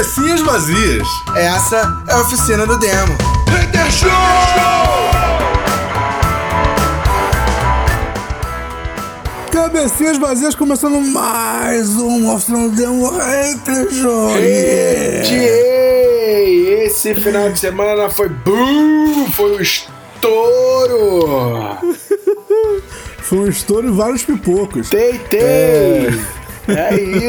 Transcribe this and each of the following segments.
Cabecinhas vazias. Essa é a oficina do demo. Hater Show! Cabecinhas vazias começando mais um Oficina do Demo Hater Show. Ei, esse final de semana foi boom, foi um estouro. Foi um estouro e vários pipocos. Tei, tei. É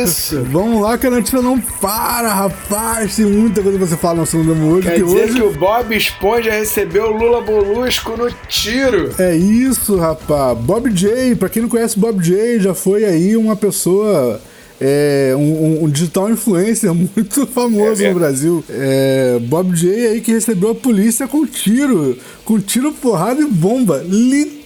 isso. Vamos lá que a notícia não para, rapaz. Tem muita coisa pra você falar no Demo hoje. Quer que dizer hoje... que o Bob Esponja recebeu o Lula Bolusco no tiro. É isso, rapaz. Bob J, pra quem não conhece Bob J, já foi aí uma pessoa. É, um, um- digital influencer muito famoso É no. Brasil. É, Bob J aí que recebeu a polícia com tiro. Com tiro, porrada e bomba. Literalmente.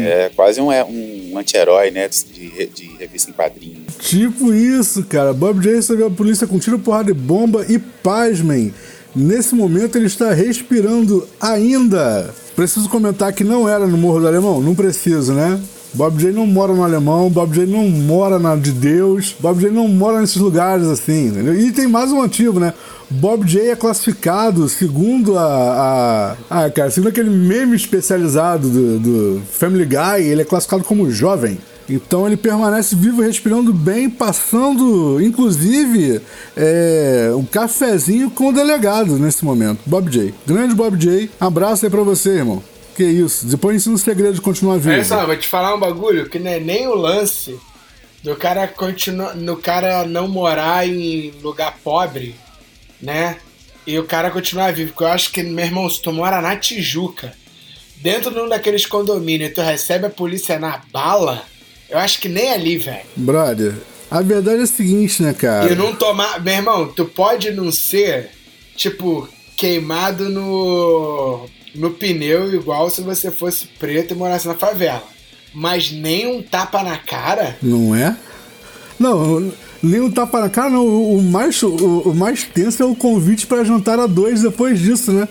É quase um, é, um anti-herói, né? De, de revista em quadrinho. Tipo isso, cara. Bob J recebeu a polícia com tiro, porrada e bomba e pasmem. Nesse momento ele está respirando ainda. Preciso comentar que não era no Morro do Alemão? Não preciso, né? Bob J não mora no Alemão, Bob J não mora na de Deus, Bob J não mora nesses lugares assim, entendeu? E tem mais um motivo, né? Bob J é classificado segundo a. a ah, cara, segundo aquele meme especializado do, do Family Guy, ele é classificado como jovem. Então ele permanece vivo, respirando bem, passando, inclusive, é, um cafezinho com o delegado nesse momento. Bob J. Grande Bob J. Abraço aí pra você, irmão. Que isso. Depois ensina o segredo de continuar vivo. Olha só, vou te falar um bagulho que não é nem o lance do cara continuar, no cara não morar em lugar pobre, né? E o cara continuar vivo. Porque eu acho que, meu irmão, se tu mora na Tijuca, dentro de um daqueles condomínios e tu recebe a polícia na bala, eu acho que nem ali, velho. Brother, a verdade é a seguinte, né, cara? E não tomar. Meu irmão, tu pode não ser, tipo, queimado no. No pneu igual se você fosse preto e morasse na favela. Mas nem um tapa na cara. Não é? Não, nem um tapa na cara, não. O, o mais, o, o mais tenso é o convite pra jantar a dois depois disso, né?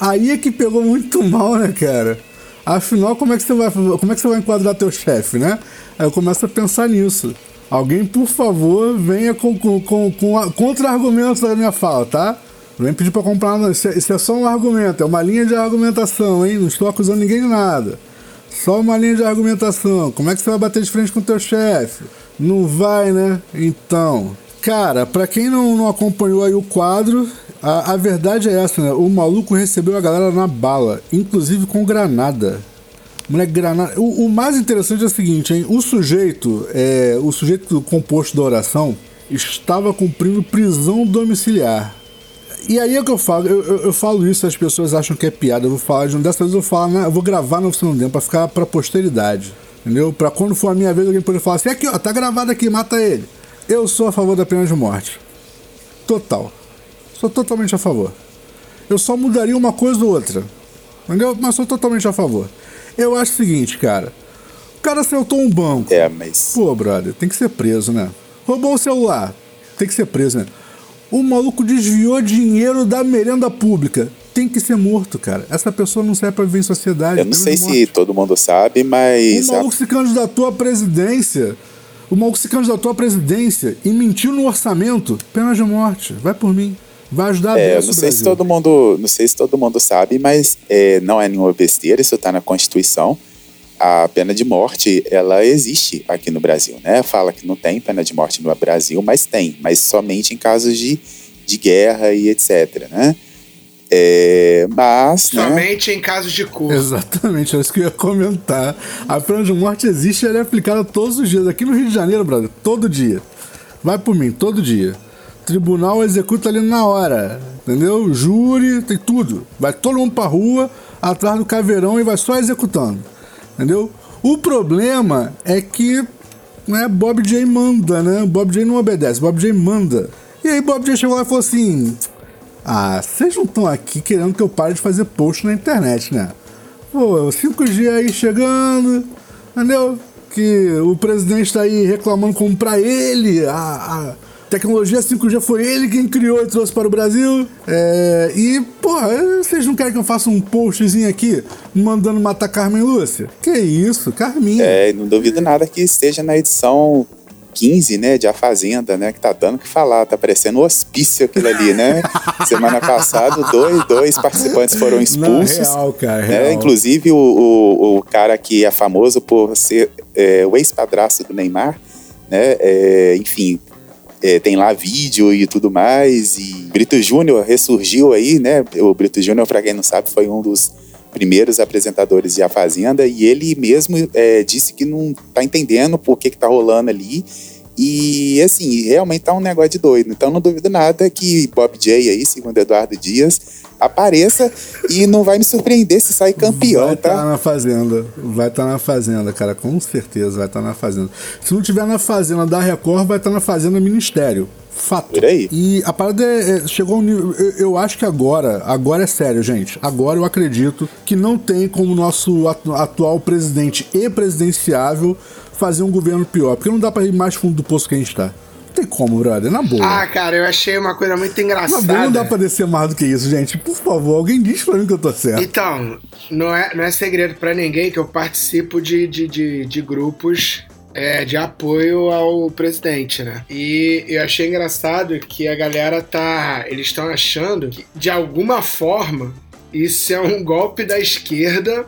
Aí é que pegou muito mal, né, cara? Afinal, como é que você vai, como é que você vai enquadrar teu chefe, né? Aí eu começo a pensar nisso. Alguém, por favor, venha com, com, com, com contra-argumentos da minha fala, tá? Não vem pedir pra comprar, não. Isso é, isso é só um argumento, é uma linha de argumentação, hein? Não estou acusando ninguém de nada. Só uma linha de argumentação. Como é que você vai bater de frente com o teu chefe? Não vai, né? Então. Cara, pra quem não, não acompanhou aí o quadro, a, a verdade é essa, né? O maluco recebeu a galera na bala, inclusive com granada. Moleque, granada. O, o mais interessante é o seguinte, hein? O sujeito, é, o sujeito composto da oração, estava cumprindo prisão domiciliar. E aí é o que eu falo, eu, eu, eu falo isso, as pessoas acham que é piada, eu vou falar, de um dessa vez eu vou falar, né, eu vou gravar no Oficina do Demo pra ficar pra posteridade, entendeu? Pra quando for a minha vez alguém poder falar assim, aqui ó, tá gravado aqui, mata ele. Eu sou a favor da pena de morte. Total. Sou totalmente a favor. Eu só mudaria uma coisa ou outra, entendeu? Mas sou totalmente a favor. Eu acho o seguinte, cara, o cara assaltou um banco, É, mas. Pô, brother, tem que ser preso, né? Roubou o celular, tem que ser preso, né? O maluco desviou dinheiro da merenda pública. Tem que ser morto, cara. Essa pessoa não serve pra viver em sociedade. Eu não sei se todo mundo sabe, O mas. maluco se candidatou à presidência. O maluco se candidatou à presidência e mentiu no orçamento. Pena de morte. Vai por mim. Vai ajudar a É, não o sei se todo mundo, não sei se todo mundo sabe, mas é, não é nenhuma besteira, isso está na Constituição. A pena de morte, ela existe aqui no Brasil, né? Fala que não tem pena de morte no Brasil, mas tem, mas somente em casos de, de guerra e etc, né? É, mas, né? Somente em casos de curso. Exatamente, é isso que eu ia comentar. A pena de morte existe e ela é aplicada todos os dias. Aqui no Rio de Janeiro, brother, todo dia. Vai por mim, todo dia. Tribunal executa ali na hora, entendeu? Júri, tem tudo. Vai todo mundo pra rua, atrás do caveirão e vai só executando, entendeu? O problema é que né, Bob J manda, né? Bob J não obedece, Bob J manda. E aí Bob J chegou lá e falou assim: Ah, vocês não estão aqui querendo que eu pare de fazer post na internet, né? Pô, 5G aí chegando, entendeu? Que o presidente tá aí reclamando como pra ele a, a tecnologia 5G foi ele quem criou e trouxe para o Brasil. É, e, porra, vocês não querem que eu faça um postzinho aqui mandando matar Carmen Lúcia? Que isso, Carminha. É, não duvido nada que esteja na edição 15, né, de A Fazenda, né, que tá dando o que falar, tá parecendo um hospício aquilo ali, né? Semana passada, dois, dois participantes foram expulsos. Não, real, cara, né? real. Inclusive o, o, o, cara que é famoso por ser é, o ex-padrasto do Neymar, né? É, enfim, é, tem lá vídeo e tudo mais. E Brito Júnior ressurgiu aí, né? O Brito Júnior, para quem não sabe, foi um dos primeiros apresentadores de A Fazenda e ele mesmo é, disse que não tá entendendo por que que tá rolando ali e assim, realmente tá um negócio de doido. Então não duvido nada que Bob J aí, segundo Eduardo Dias, apareça e não vai me surpreender se sair campeão, vai tá? Vai estar na fazenda. Vai estar tá na fazenda, cara, com certeza vai estar tá na fazenda. Se não tiver na fazenda da Record, vai estar tá na fazenda Ministério. Fato. Por aí. E a parada é, é, chegou a um nível. Eu, eu, acho que agora, agora é sério, gente. Agora eu acredito que não tem como nosso atual presidente e presidenciável fazer um governo pior. Porque não dá pra ir mais fundo do poço que a gente tá. Não tem como, brother. Na boa. Ah, cara, eu achei uma coisa muito engraçada. Na boa não dá pra descer mais do que isso, gente. Por favor, alguém diz pra mim que eu tô certo. Então, não é, não é segredo para ninguém que eu participo de, de, de, de grupos é, de apoio ao presidente, né? E eu achei engraçado que a galera tá. Eles estão achando que, de alguma forma, isso é um golpe da esquerda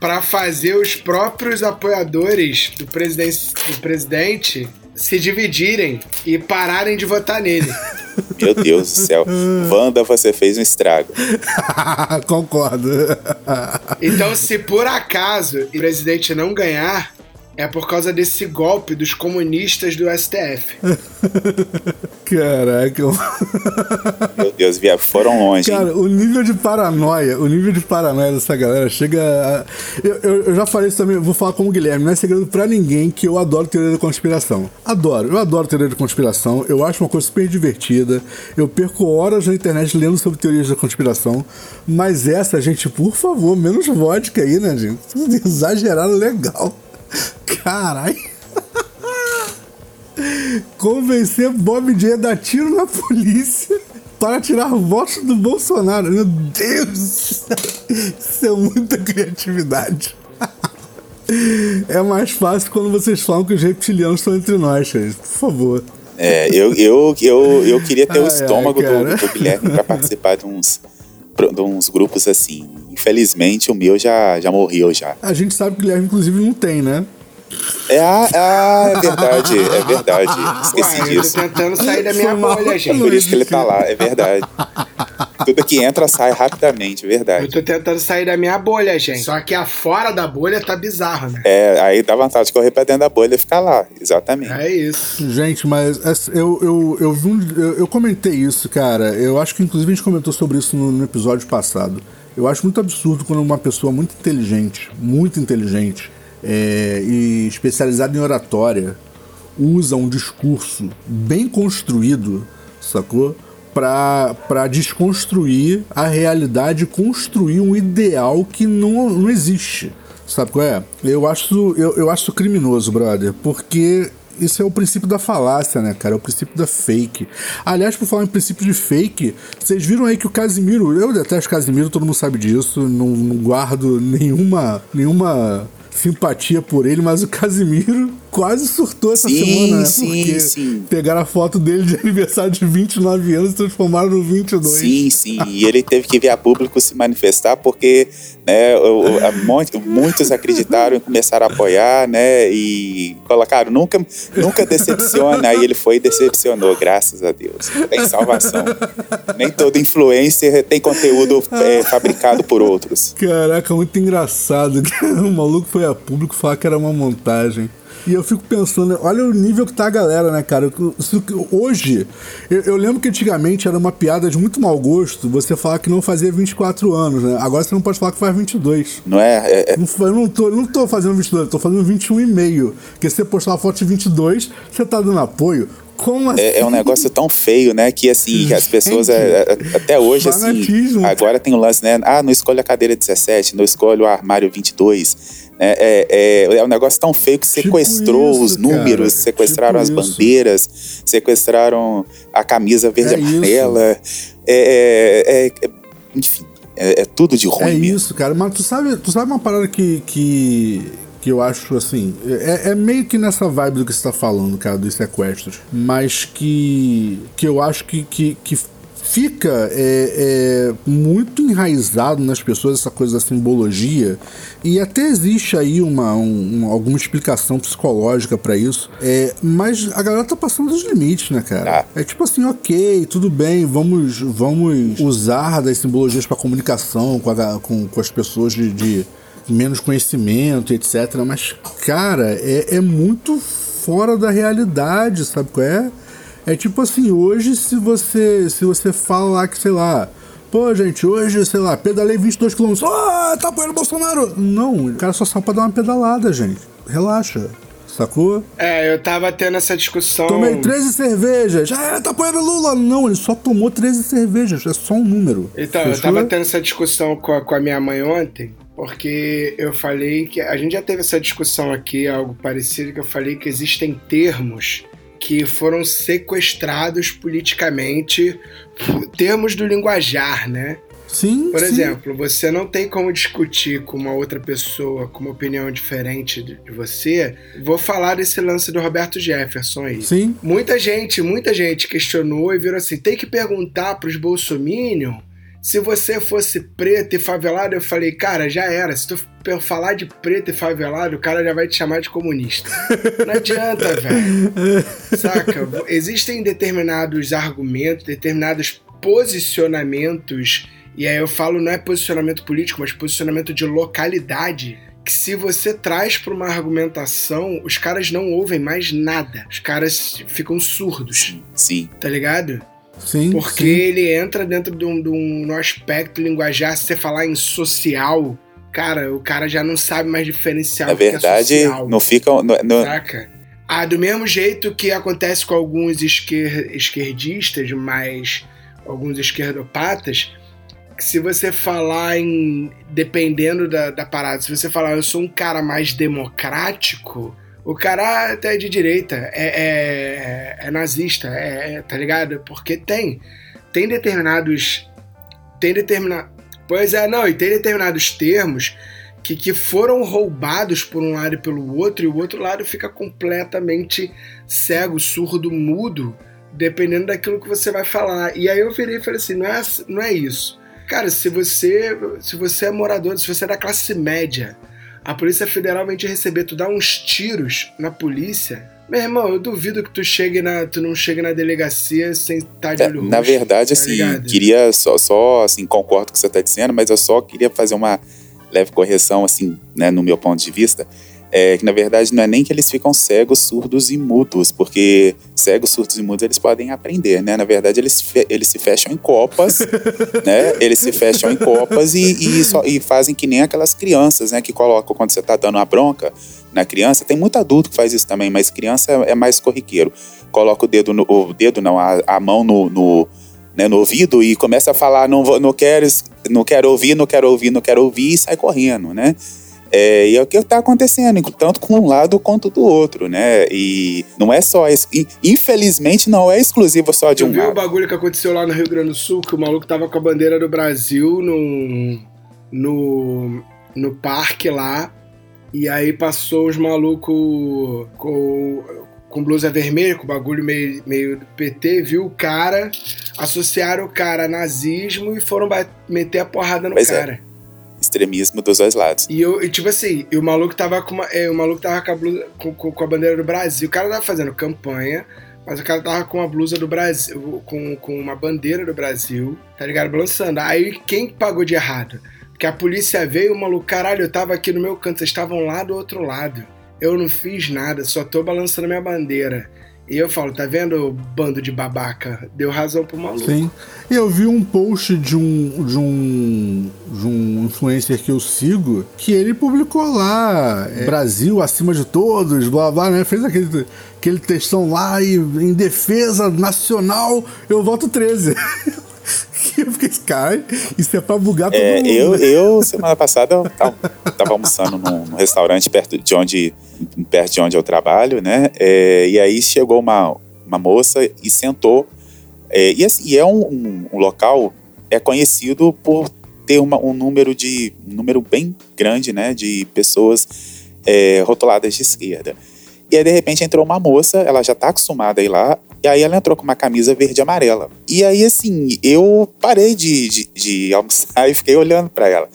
para fazer os próprios apoiadores do, presidente, do presidente se dividirem e pararem de votar nele. Meu Deus do céu. Wanda, você fez um estrago. Concordo. então, se por acaso o presidente não ganhar, é por causa desse golpe dos comunistas do STF. Caraca. Meu Deus, via, foram longe. Cara, hein? o nível de paranoia, o nível de paranoia dessa galera chega. A... Eu, eu, eu, já falei isso também, vou falar como o Guilherme, não é segredo pra ninguém que eu adoro teoria da conspiração. Adoro, eu adoro teoria da conspiração, eu acho uma coisa super divertida. Eu perco horas na internet lendo sobre teorias da conspiração, mas essa, gente, por favor, menos vodka aí, né, gente? Exagerado legal. Caralho. Convencer Bob J a dar tiro na polícia para tirar votos do Bolsonaro. Meu Deus! Isso é muita criatividade. É mais fácil quando vocês falam que os reptilianos estão entre nós, gente. Por favor. É, eu, eu, eu, eu queria ter ai, o estômago ai, do, do Guilherme para participar de uns, de uns grupos assim. Infelizmente, o meu já, já morreu já. A gente sabe que o Guilherme, inclusive, não tem, né? É, ah, é verdade, é verdade. Esqueci Ué, disso. Eu tô tentando sair da minha bolha, gente. Por isso que ele tá lá, é verdade. Tudo que entra sai rapidamente, verdade. Eu tô tentando sair da minha bolha, gente. Só que a fora da bolha tá bizarro, né? É, aí dá vontade de correr pra dentro da bolha e ficar lá, exatamente. É isso. Gente, mas eu, eu, eu, vi um, eu, eu comentei isso, cara. Eu acho que inclusive a gente comentou sobre isso no, no episódio passado. Eu acho muito absurdo quando uma pessoa muito inteligente, muito inteligente, é, e especializada em oratória, usa um discurso bem construído, sacou? Para desconstruir a realidade e construir um ideal que não, não existe. Sabe qual é? Eu acho, eu, eu acho criminoso, brother, porque isso é o princípio da falácia, né, cara? É o princípio da fake. Aliás, por falar em princípio de fake, vocês viram aí que o Casimiro, eu detesto Casimiro, todo mundo sabe disso, não, não guardo nenhuma, nenhuma simpatia por ele, mas o Casimiro quase surtou essa sim, semana, né? Sim, Porque sim. pegaram a foto dele de aniversário de 29 anos e transformaram no 22. Sim, sim. E ele teve que vir a público se manifestar porque né, muitos acreditaram e começaram a apoiar, né? E colocaram, nunca, nunca decepciona. Aí ele foi e decepcionou, graças a Deus. Tem salvação. Nem todo influencer tem conteúdo é, fabricado por outros. Caraca, muito engraçado. O maluco foi a público falar que era uma montagem. E eu fico pensando, olha o nível que tá a galera, né, cara? Hoje, eu, eu, lembro que antigamente era uma piada de muito mau gosto você falar que não fazia 24 anos, né? Agora você não pode falar que faz 22. Não é? é, é... Não, eu não tô, não tô fazendo 22, eu tô fazendo 21 e meio. Porque se você postar uma foto de 22, você tá dando apoio. Como assim? É, é, um negócio tão feio, né? Que assim, as pessoas é, é, até hoje, assim, agora tem o um lance, né? Ah, não escolhe a cadeira 17, não escolhe o armário 22. É, é, é, é um negócio tão feio que tipo sequestrou tipo isso, os números, cara. sequestraram tipo as bandeiras, sequestraram a camisa verde e amarela. É, enfim, é, tudo de ruim. É mesmo. isso, cara. Mas tu sabe, tu sabe uma parada que, que, que eu acho assim. É, é meio que nessa vibe do que você tá falando, cara, dos sequestros. Mas que. que eu acho que, que, que fica é, é, muito enraizado nas pessoas essa coisa da simbologia e até existe aí uma, um, alguma explicação psicológica para isso é, mas a galera tá passando dos limites né cara é tipo assim ok tudo bem vamos vamos usar das simbologias para comunicação com, a, com, com as pessoas de, de menos conhecimento etc mas cara é, é muito fora da realidade sabe qual é é tipo assim, hoje se você se você fala lá que, sei lá, pô, gente, hoje, sei lá, pedalei 22 km, ah, tá apoiando o Bolsonaro. Não, o cara só sabe pra dar uma pedalada, gente. Relaxa. Sacou? É, eu tava tendo essa discussão. Tomei 13 cervejas. Ah, tá apoiando Lula. Não, ele só tomou 13 cervejas. É só um número. Então, Fechou? eu tava tendo essa discussão com a, com a minha mãe ontem. Porque eu falei que. A gente já teve essa discussão aqui, algo parecido, que eu falei que existem termos que foram sequestrados politicamente, termos do linguajar, né? Sim. Por sim. exemplo, você não tem como discutir com uma outra pessoa com uma opinião diferente de, você. Vou falar desse lance do Roberto Jefferson aí. Sim. Muita gente, muita gente questionou e virou assim: tem que perguntar para os bolsominion se você fosse preto e favelado, eu falei, cara, já era. Se tu falar de preto e favelado, o cara já vai te chamar de comunista. Não adianta, velho. Saca? Existem determinados argumentos, determinados posicionamentos, e aí eu falo não é posicionamento político, mas posicionamento de localidade, que se você traz para uma argumentação, os caras não ouvem mais nada. Os caras ficam surdos. Sim. Tá ligado? Sim. Porque sim. ele entra dentro de um, de um aspecto linguajar, se você falar em social, cara, o cara já não sabe mais diferenciar Na o que verdade, é social. não fica. No, no... Saca? Ah, do mesmo jeito que acontece com alguns esquer, esquerdistas, mas alguns esquerdopatas, que se você falar em. dependendo da, da parada, se você falar eu sou um cara mais democrático, o cara até é de direita, é, é, é nazista, é, é, tá ligado? Porque tem. Tem determinados. Tem determinado. Pois é, não, e tem determinados termos que, que foram roubados por um lado e pelo outro, e o outro lado fica completamente cego, surdo, mudo, dependendo daquilo que você vai falar. E aí eu virei e falei assim: não é, não é isso. Cara, se você, se você é morador, se você é da classe média, a Polícia Federal vem te receber, tu dá uns tiros na polícia. Meu irmão, eu duvido que tu chegue na, tu não chegue na delegacia sem estar de É, olho na roxo, verdade, tá assim, ligado? queria só, só, assim, concordo com o que você está dizendo, mas eu só queria fazer uma leve correção, assim, né, no meu ponto de vista. É que na verdade não é nem que eles ficam cegos, surdos e mudos, porque cegos, surdos e mudos eles podem aprender, né? Na verdade eles, eles se fecham em copas, né? Eles se fecham em copas e, e, só- e fazem que nem aquelas crianças, né? Que colocam quando você tá dando uma bronca na criança. Tem muito adulto que faz isso também, mas criança é, é mais corriqueiro. Coloca o dedo, no, o dedo não, a, a mão no, no, né, no ouvido e começa a falar, não, não, quero, não quero ouvir, não quero ouvir, não quero ouvir e sai correndo, né? É, e é o que está acontecendo, tanto com um lado quanto do outro, né? E não é só isso. Infelizmente, não é exclusivo só de Tu um viu o lado. bagulho que aconteceu lá no Rio Grande do Sul, que o maluco tava com a bandeira do Brasil no, no, no parque lá, e aí passou os malucos com, com blusa vermelha, com bagulho meio, meio PT, viu o cara, associaram o cara a nazismo e foram meter a porrada no Pois é. Extremismo dos dois lados. E, eu, tipo assim, o maluco tava com uma, é, o maluco tava com a, blusa, com, com- com a bandeira do Brasil. O cara tava fazendo campanha, mas o cara tava com a blusa do Brasil, com, com uma bandeira do Brasil, tá ligado? Balançando. Aí quem pagou de errado? Porque a polícia veio, o maluco, caralho, eu tava aqui no meu canto, vocês estavam lá do outro lado. Eu não fiz nada, só tô balançando minha bandeira. E eu falo, tá vendo, bando de babaca? Deu razão pro maluco. Sim. Eu vi um post de um, de um de um influencer que eu sigo que ele publicou lá é, Brasil acima de todos, blá blá, né? Fez aquele, aquele textão lá e em defesa nacional eu voto 13. Cara, isso é pra bugar todo É, mundo. eu, eu, semana passada, eu tava, tava almoçando num, num restaurante perto de onde, perto de onde eu trabalho, né? É, e aí chegou uma, uma moça e sentou. É, e, assim, e é um, um- um local é conhecido por ter uma- um número de um número bem grande, né? De pessoas é, rotuladas de esquerda. E aí, de repente, entrou uma moça, ela já tá acostumada a ir lá, e aí ela entrou com uma camisa verde e amarela. E aí, assim, eu parei de, de, de almoçar e fiquei olhando para ela.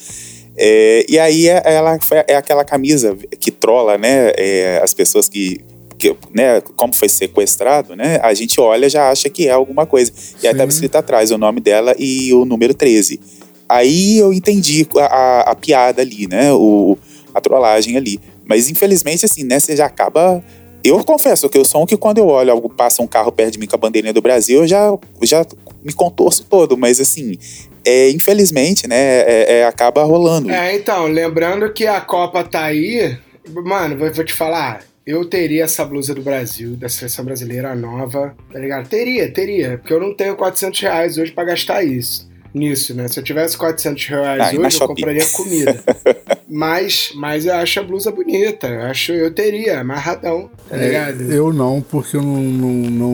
É, e aí é, ela foi, é aquela camisa que trola, né? É, as pessoas que, que, né? Como foi sequestrado, né? A gente olha já acha que é alguma coisa. E aí estava escrito atrás o nome dela e o número 13. Aí eu entendi a, a, a piada ali, né? O, a trollagem ali. Mas infelizmente, assim, né? Você já acaba eu confesso que eu sou um que quando eu olho algo, passa um carro perto de mim com a bandeirinha do Brasil, eu já, já me contorço todo, mas assim, é, infelizmente, né, é, é, acaba rolando. É, então, lembrando que a Copa tá aí, mano, vou, vou te falar, eu teria essa blusa do Brasil, da seleção brasileira nova, tá ligado? Teria, teria, porque eu não tenho 400 reais hoje pra gastar isso nisso, né? Se eu tivesse 400 reais ah, hoje, eu compraria comida. mas, mas eu acho a blusa bonita. Eu acho eu teria, amarradão, tá é, ligado? Eu não, porque eu não, não, não,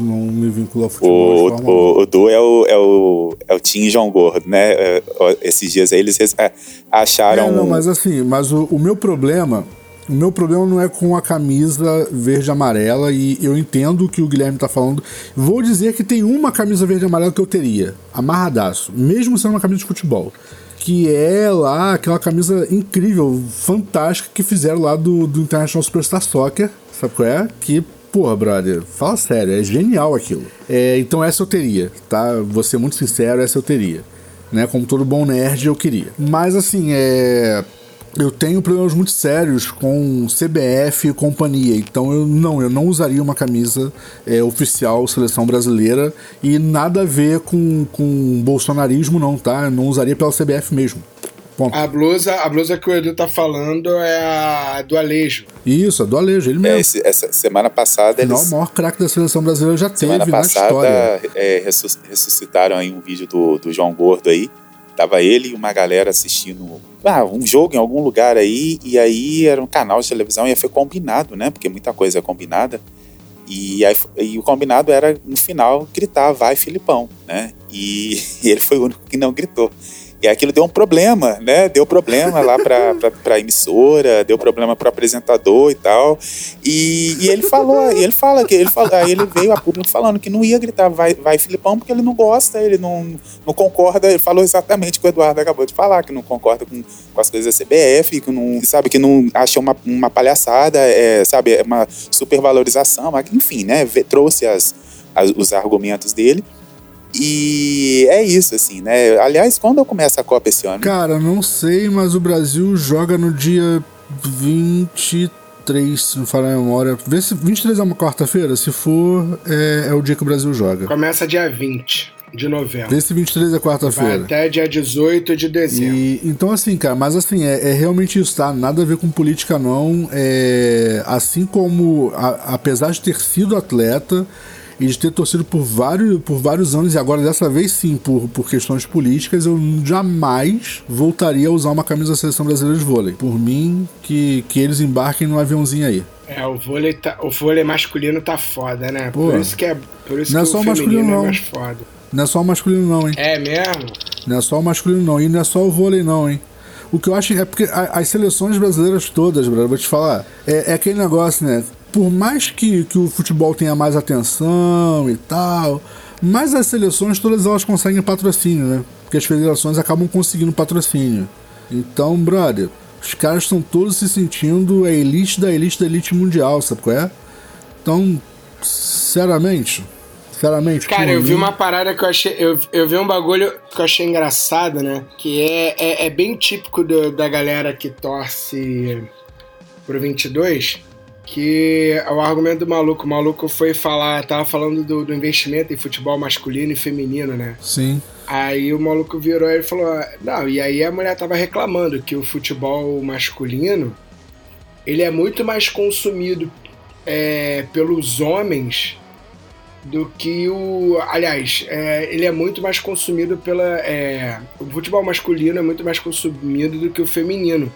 não me vinculo ao futebol. O, o, o Du é o, é o, é o Tim João Gordo, né? É, esses dias aí eles é, acharam. É, não, mas assim, mas o, o meu problema o meu problema não é com a camisa verde amarela e eu entendo o que o Guilherme tá falando. Vou dizer que tem uma camisa verde amarela que eu teria, amarradaço, mesmo sendo uma camisa de futebol. Que é lá aquela camisa incrível, fantástica que fizeram lá do, do International Superstar Soccer, sabe qual é? Que porra, brother, fala sério, é genial aquilo. É, então essa eu teria, tá? Vou ser muito sincero, essa eu teria. Né? Como todo bom nerd, eu queria. Mas assim, é eu tenho problemas muito sérios com CBF e companhia, então eu não, eu não usaria uma camisa é, oficial seleção brasileira e nada a ver com, com bolsonarismo não, tá? Eu não usaria pela CBF mesmo. Ponto. A blusa, a blusa que o Edu tá falando é a do Alejo. Isso, a do Alejo, ele mesmo. É, esse, essa semana passada eles... Não, o maior craque da seleção brasileira já semana teve passada, na história. É, ressuscitaram aí um vídeo do, do João Gordo aí, Tava ele e uma galera assistindo ah, um jogo em algum lugar aí, e aí era um canal de televisão e foi combinado, né? Porque muita coisa é combinada. E, aí, e o combinado era, no final, gritar, vai Filipão, né? E, e ele foi o único que não gritou. E aquilo deu um problema, né? Deu problema lá pra, pra, pra emissora, deu problema pro apresentador e tal. E, e ele falou, ele fala que ele fala, aí ele veio a público falando que não ia gritar vai, vai Filipão, porque ele não gosta, ele não, não concorda. Ele falou exatamente o que o Eduardo acabou de falar, que não concorda com, com as coisas da CBF, que não, sabe, que não acha uma, uma palhaçada, é, sabe, é uma supervalorização, enfim, né? Trouxe as, as, os argumentos dele. E é isso, assim, né? Aliás, quando começa a Copa esse ano? Cara, não sei, mas o Brasil joga no dia 23, se não falar a memória. Vê se 23 é uma quarta-feira. Se for, é, é, o dia que o Brasil joga. Começa dia 20 de novembro. Vê se 23 é quarta-feira. Até dia 18 de dezembro. E, então, assim, cara, mas assim, é, é, realmente isso, tá? Nada a ver com política, não. É, assim como, a, apesar de ter sido atleta e de ter torcido por vários, por vários anos, e agora dessa vez sim, por, por questões políticas, eu jamais voltaria a usar uma camisa da seleção brasileira de vôlei. Por mim, que, que eles embarquem no aviãozinho aí. É, o vôlei, tá, o vôlei masculino tá foda, né? Pô, por isso que é, por isso não é que só o masculino, é não. mais foda. Não é só o masculino, não, hein? É mesmo? Não é só o masculino, não. E não é só o vôlei, não, hein? O que eu acho é porque as seleções brasileiras todas, brother, vou te falar, é, é aquele negócio, né? Por mais que, que o futebol tenha mais atenção e tal, mas as seleções todas elas conseguem patrocínio, né? Porque as federações acabam conseguindo patrocínio. Então, brother, os caras estão todos se sentindo a elite da elite da elite mundial, sabe qual é? Então, sinceramente, sinceramente. Cara, eu mim... vi uma parada que eu achei. Eu, eu vi um bagulho que eu achei engraçado, né? Que é, é, é bem típico do, da galera que torce pro 22 que o argumento do maluco, o maluco foi falar, tava falando do, do, investimento em futebol masculino e feminino, né? Sim. Aí o maluco virou e falou: Não, e aí a mulher tava reclamando que o futebol masculino ele é muito mais consumido é, pelos homens do que o. Aliás, é, ele é muito mais consumido pela. É, o futebol masculino é muito mais consumido do que o feminino.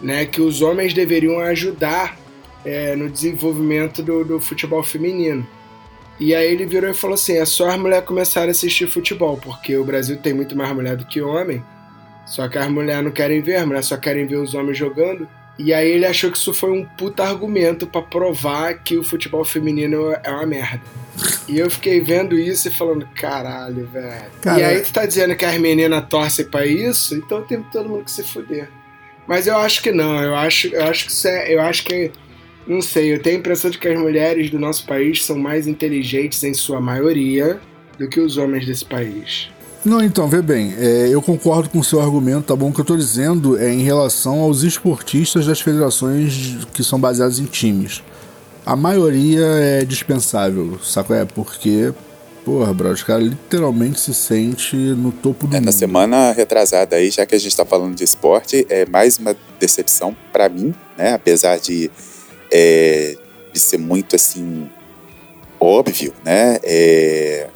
Né, que os homens deveriam ajudar é, no desenvolvimento do, do, futebol feminino. E aí ele virou e falou assim: é só as mulheres começarem a assistir futebol, porque o Brasil tem muito mais mulher do que homem. Só que as mulheres não querem ver, as mulheres só querem ver os homens jogando. E aí ele achou que isso foi um puta argumento para provar que o futebol feminino é uma merda. E eu fiquei vendo isso e falando, caralho, velho. E aí tu tá dizendo que as meninas torcem pra isso, então tem todo mundo que se fuder. Mas eu acho que não, eu acho, eu acho que isso é, eu acho que não sei, eu tenho a impressão de que as mulheres do nosso país são mais inteligentes em sua maioria do que os homens desse país. Não, então, vê bem, é, eu concordo com o seu argumento, tá bom? O que eu tô dizendo é em relação aos esportistas das federações que são baseadas em times. A maioria é dispensável, saco? É, porque, porra, bro, os caras literalmente se sente no topo do É, mundo. na semana retrasada aí, já que a gente tá falando de esporte, é mais uma decepção pra mim, né? Apesar de, é, de ser muito assim óbvio, né? É,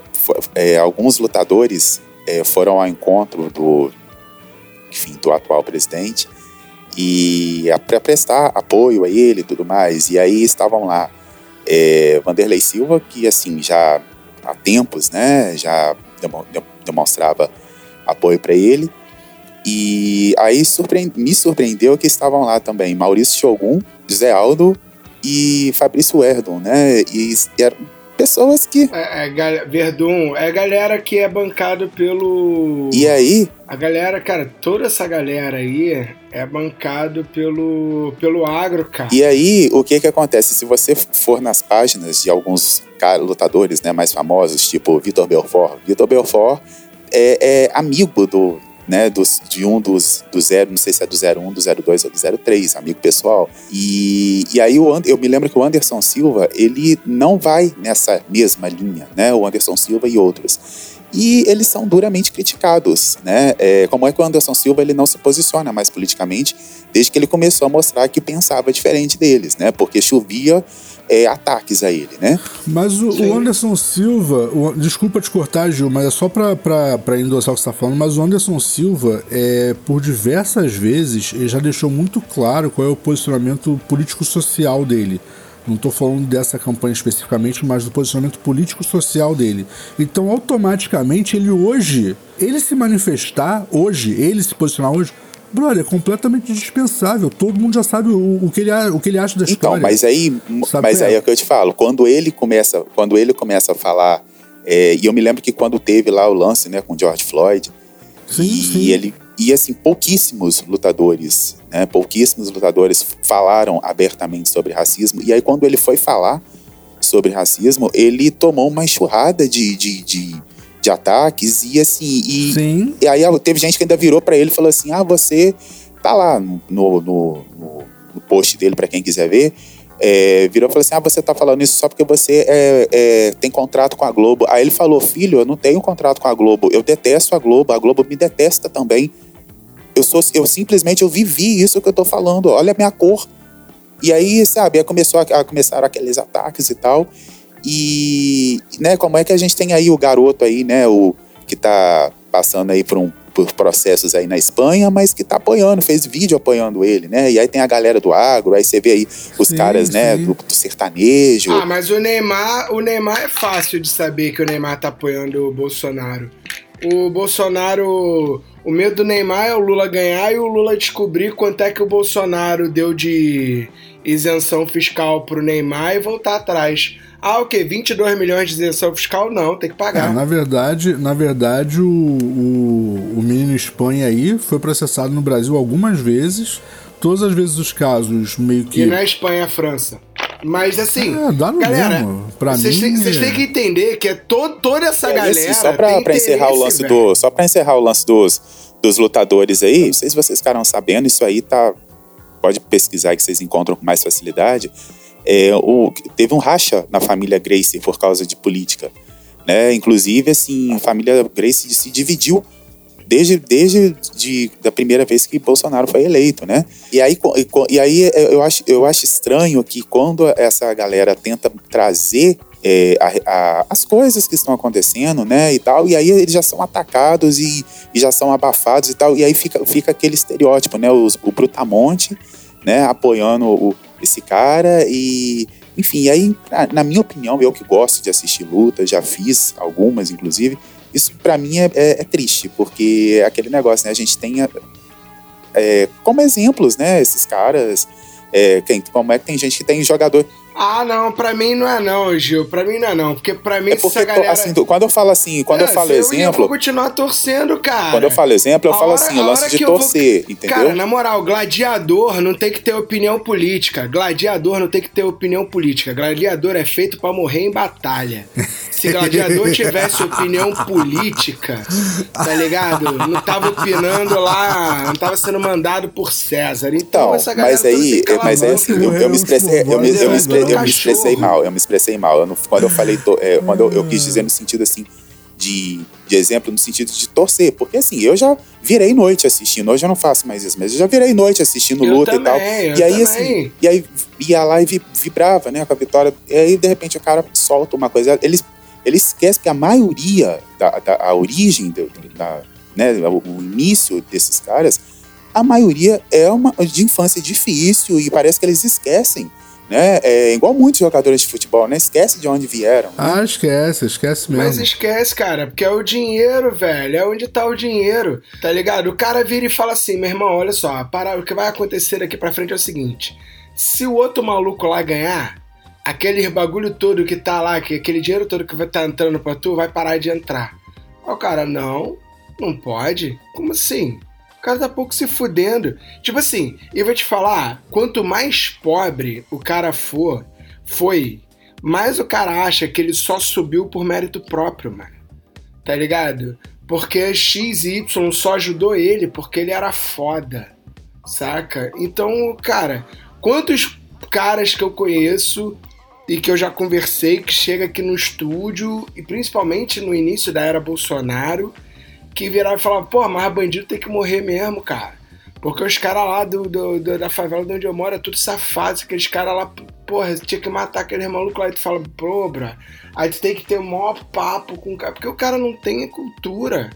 é, alguns lutadores é, foram ao encontro do, enfim, do atual presidente e para prestar apoio a ele e tudo mais. E aí estavam lá é, Vanderlei Silva, que assim já há tempos, né? Já demo- de- demonstrava apoio para ele. E aí me surpreendeu que estavam lá também Maurício Shogun, José Aldo e Fabrício Erdon, né? E eram pessoas que. É, é, Verdun, é a galera que é bancado pelo. E aí, A galera, cara, toda essa galera aí é bancado pelo, pelo agro, cara. e aí, o que que acontece? Se você for nas páginas de alguns lutadores né, mais famosos, tipo Vitor Belfort, Vitor Belfort é, é amigo do, né, dos, de um dos do zero, não sei se é do 01, do 02 ou do 03, amigo pessoal. E, e aí o eu me lembro que o Anderson Silva, ele não vai nessa mesma linha, né? O Anderson Silva e outros. E eles são duramente criticados, né? É, como é que o Anderson Silva ele não se posiciona mais politicamente desde que ele começou a mostrar que pensava diferente deles, né? Porque chovia é, ataques a ele, né? Mas o, o Anderson Silva, o- desculpa te cortar, Gil, mas é só pra endossar o que você tá falando, mas o Anderson Silva, é, por diversas vezes, ele já deixou muito claro qual é o posicionamento político-social dele. Não tô falando dessa campanha especificamente, mas do posicionamento político-social dele. Então, automaticamente, ele hoje, ele se manifestar hoje, ele se posicionar hoje, brother, é completamente dispensável. Todo mundo já sabe o, o, que, ele, o que ele acha da Então, história. mas aí, Sabe mas é? aí é o que eu te falo. Quando ele começa, quando ele começa a falar, é, e eu me lembro que quando teve lá o lance, né, com George Floyd, Sim, e sim. ele e assim pouquíssimos lutadores, né, pouquíssimos lutadores falaram abertamente sobre racismo. E aí quando ele foi falar sobre racismo, ele tomou uma enxurrada de, de, de, de ataques e assim e, Sim. e aí teve gente que ainda virou pra ele e falou assim: ah, você tá lá no, no, no, no- post dele, pra quem quiser ver. é, virou e falou assim: ah, você tá falando isso só porque você é, é, tem contrato com a Globo. Aí ele falou: filho, eu não tenho contrato com a Globo, eu detesto a Globo, a Globo me detesta também. Eu, sou, eu simplesmente eu vivi isso que eu tô falando, olha a minha cor. E aí, sabe, aí começou a, a começar aqueles ataques e tal. E, né, como é que a gente tem aí o garoto aí, né, o que tá passando aí por, um, por processos aí na Espanha, mas que tá apoiando, fez vídeo apoiando ele, né? E aí tem a galera do agro, aí você vê aí os Sim, caras, né, sim. do, do sertanejo. Ah, mas o Neymar, o Neymar é fácil de saber que o Neymar tá apoiando o Bolsonaro. O Bolsonaro, o medo do Neymar é o Lula ganhar e o Lula descobrir quanto é que o Bolsonaro deu de isenção fiscal pro Neymar e voltar atrás. Ah, o quê? 22 milhões de isenção fiscal? Não, tem que É, pagar. na verdade, na verdade o, o, o menino Espanha aí foi processado no Brasil algumas vezes. Todas as vezes os casos meio que. E na Espanha, a França. Mas assim, É, dá no galera, mesmo. Pra vocês mim, têm, vocês é- têm que entender que é to, toda essa E aí, galera. assim, só pra, tem pra encerrar o lance velho. do. Só pra encerrar o lance dos, dos lutadores aí, não sei se vocês ficaram sabendo, isso aí tá. Pode pesquisar que vocês encontram com mais facilidade. É, o, teve um racha na família Gracie por causa de política. Né? Inclusive, assim, a família Gracie se dividiu desde, desde de, da primeira vez que Bolsonaro foi eleito, né? E aí, e aí é, eu, acho, eu acho estranho que quando essa galera tenta trazer é, a- a- as coisas que estão acontecendo, né, e tal, e aí eles já são atacados e, e já são abafados e tal, e aí fica, fica aquele estereótipo, né, o Brutamonte, né, apoiando o- esse cara e... Enfim, aí, na- na minha opinião, eu que gosto de assistir luta, já fiz algumas, inclusive, isso pra mim é, é- é triste, porque aquele negócio, né? A gente tem é, como exemplos, né? Esses caras. É, quem, como é que tem gente que tem jogador. Ah, não, pra mim não é não, Gil. Pra mim não é não. Porque pra mim É porque, galera... assim, quando eu falo assim, quando eu É, falo eu Eu exemplo, vou continuar torcendo, cara. quando eu falo exemplo, eu A falo hora- assim, o lance de eu vou- torcer, entendeu? Cara, na moral, gladiador não tem que ter opinião política. Gladiador não tem que ter opinião política. Gladiador é feito pra morrer em batalha. Se gladiador tivesse opinião política, tá ligado? Não tava opinando lá, não tava sendo mandado por César. Então, Então, essa galera mas aí, mas é assim, eu, eu me por eu me, eu me, voz do eu me expressei mal, eu me expressei mal. Eu não- quando eu falei, to- é, quando eu, eu quis dizer no sentido assim de, de exemplo, no sentido de torcer, porque assim, eu já virei noite assistindo, hoje eu não faço mais isso, mas eu já virei noite assistindo Eu luta e tal. também, eu E aí também. assim, e aí ia lá e vi- vibrava, né, com a vitória. E aí de repente o cara solta uma coisa, eles ele esquece que a maioria da, da a origem do, da, né, o, o início desses caras a maioria é uma de infância difícil e parece que eles esquecem, né? É igual muitos jogadores de futebol, né? Esquece de onde vieram. Ah, esquece, esquece mesmo. Mas esquece, cara, porque é o dinheiro, velho. É onde tá o dinheiro, tá ligado? O cara vira e fala assim, meu irmão, olha só, para, o que vai acontecer daqui pra frente é o seguinte: se o outro maluco lá ganhar, aquele bagulho todo que tá lá, que aquele dinheiro todo que vai tá entrando pra tu, vai parar de entrar. Aí o cara, não, não pode. Como assim? O cara tá pouco se fudendo. Tipo assim, eu vou te falar, quanto mais pobre o cara for, foi, mais o cara acha que ele só subiu por mérito próprio, mano. Tá ligado? Porque X e Y só ajudou ele porque ele era foda. Saca? Então, cara, quantos caras que eu conheço e que eu já conversei que chega aqui no estúdio, e principalmente no início da era Bolsonaro, que virava e falava, pô, mas bandido tem que morrer mesmo, cara. Porque os caras lá do, do- do- da favela de onde eu moro é tudo safado. Aqueles caras lá, porra, tinha que matar aquele maluco lá e tu fala, pô, bro, aí tu tem que ter o maior papo com o cara. Porque o cara não tem cultura,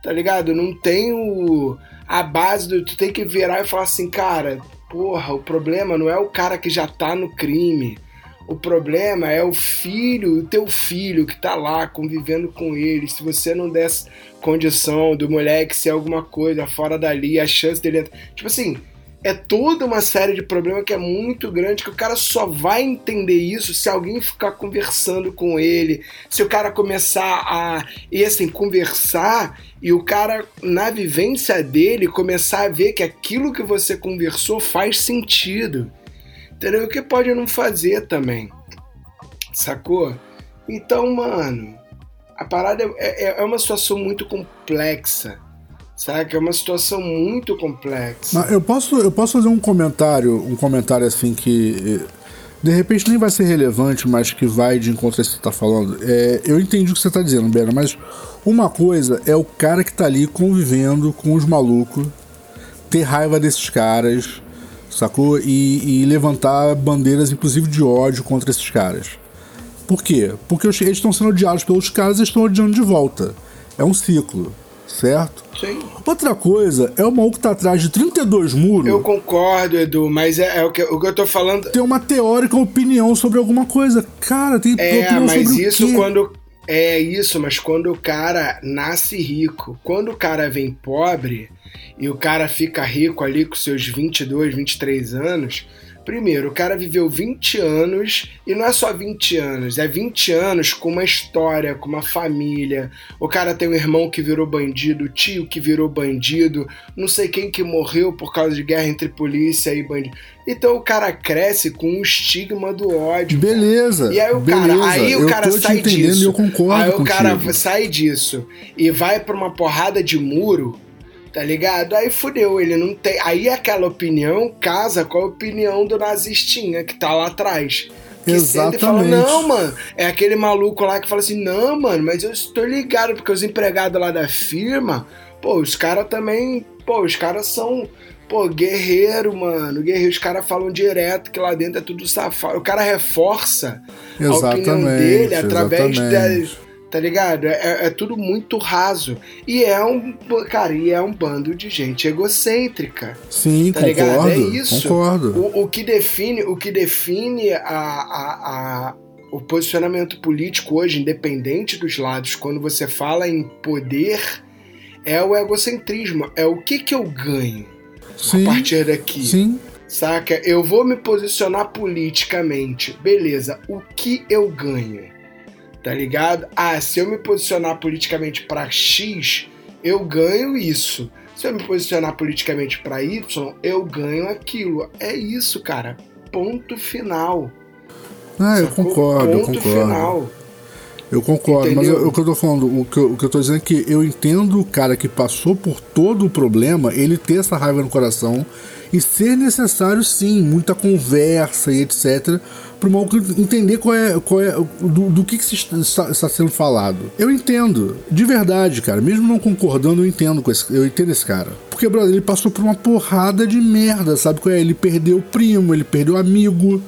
tá ligado? Não tem o, a base do. Tu tem que virar e falar assim, cara, porra, o problema não é o cara que já tá no crime. O problema é o filho, o teu filho que tá lá convivendo com ele. Se você não desse condição do moleque ser alguma coisa fora dali, a chance dele. Tipo assim, é toda uma série de problemas que é muito grande que o cara só vai entender isso se alguém ficar conversando com ele, se o cara começar a e assim conversar e o cara na vivência dele começar a ver que aquilo que você conversou faz sentido. Entendeu? O que pode não fazer também. Sacou? Então, mano, a parada é, é- é uma situação muito complexa. Saca? É uma situação muito complexa. Mas eu posso, eu posso fazer um comentário, um comentário assim que eh, de repente nem vai ser relevante, mas que vai de encontro a isso que você tá falando. É, eu entendi o que você tá dizendo, Bera, mas uma coisa é o cara que tá ali convivendo com os malucos, ter raiva desses caras, sacou? E, e levantar bandeiras, inclusive, de ódio contra esses caras. Por quê? Porque os- eles estão sendo odiados pelos caras e estão odiando de volta. É um ciclo, certo? Sim. Outra coisa é o maluco que tá atrás de 32 muros Eu concordo, Edu, mas é, é o, que, o que eu tô falando. ter uma teórica opinião sobre alguma coisa. Cara, tem É, opinião mas sobre o isso quê? quando. É isso, mas quando o cara nasce rico, quando o cara vem pobre e o cara fica rico ali com seus 22, 23 anos, primeiro, o cara viveu 20 anos e não é só 20 anos, é 20 anos com uma história, com uma família. O cara tem um irmão que virou bandido, tio que virou bandido, não sei quem que morreu por causa de guerra entre polícia e bandido. Então o cara cresce com um estigma do ódio. cara. Beleza. E aí o beleza. cara, aí o cara sai disso. eu concordo aí o contigo. cara sai disso e vai pra uma porrada de muro, tá ligado? Aí fudeu, ele não tem. Aí aquela opinião casa com a opinião do nazistinha que tá lá atrás. Que senta e fala, Exatamente. não, mano. É aquele maluco lá que fala assim, não, mano, mas eu estou ligado, porque os empregados lá da firma, pô, os caras também, pô, os caras são, pô, guerreiro, mano. Guerreiro, os caras falam direto que lá dentro é tudo safado. O cara reforça a opinião Exatamente, dele através exatamente. Tá ligado? É, é tudo muito raso. E é um. Cara, e é um bando de gente egocêntrica. Sim, Tá ligado? concordo. É isso. Concordo. O, o que define, o que define a, a, a- o posicionamento político hoje, independente dos lados, quando você fala em poder, é o egocentrismo. É o que que eu ganho. Sim. a partir daqui. Sim. Saca? Eu vou me posicionar politicamente. Beleza, o que eu ganho? Tá ligado? Ah, se eu me posicionar politicamente para X, eu ganho isso. Se eu me posicionar politicamente para Y, eu ganho aquilo. É isso, cara. Ponto final. Ah, eu concordo, eu concordo. final. Eu concordo, mas Entendeu? eu- o que eu tô falando, o que eu, o que eu tô dizendo é que eu entendo o cara que passou por todo o problema, ele ter essa raiva no coração e ser necessário sim, muita conversa e etc. Pro maluco entender qual é, qual é do, do que, que está, está sendo falado. Eu entendo, de verdade, cara. Mesmo não concordando, eu entendo com esse, eu entendo esse cara. Porque, brother, ele passou por uma porrada de merda, sabe qual é? Ele perdeu o primo, ele perdeu o amigo.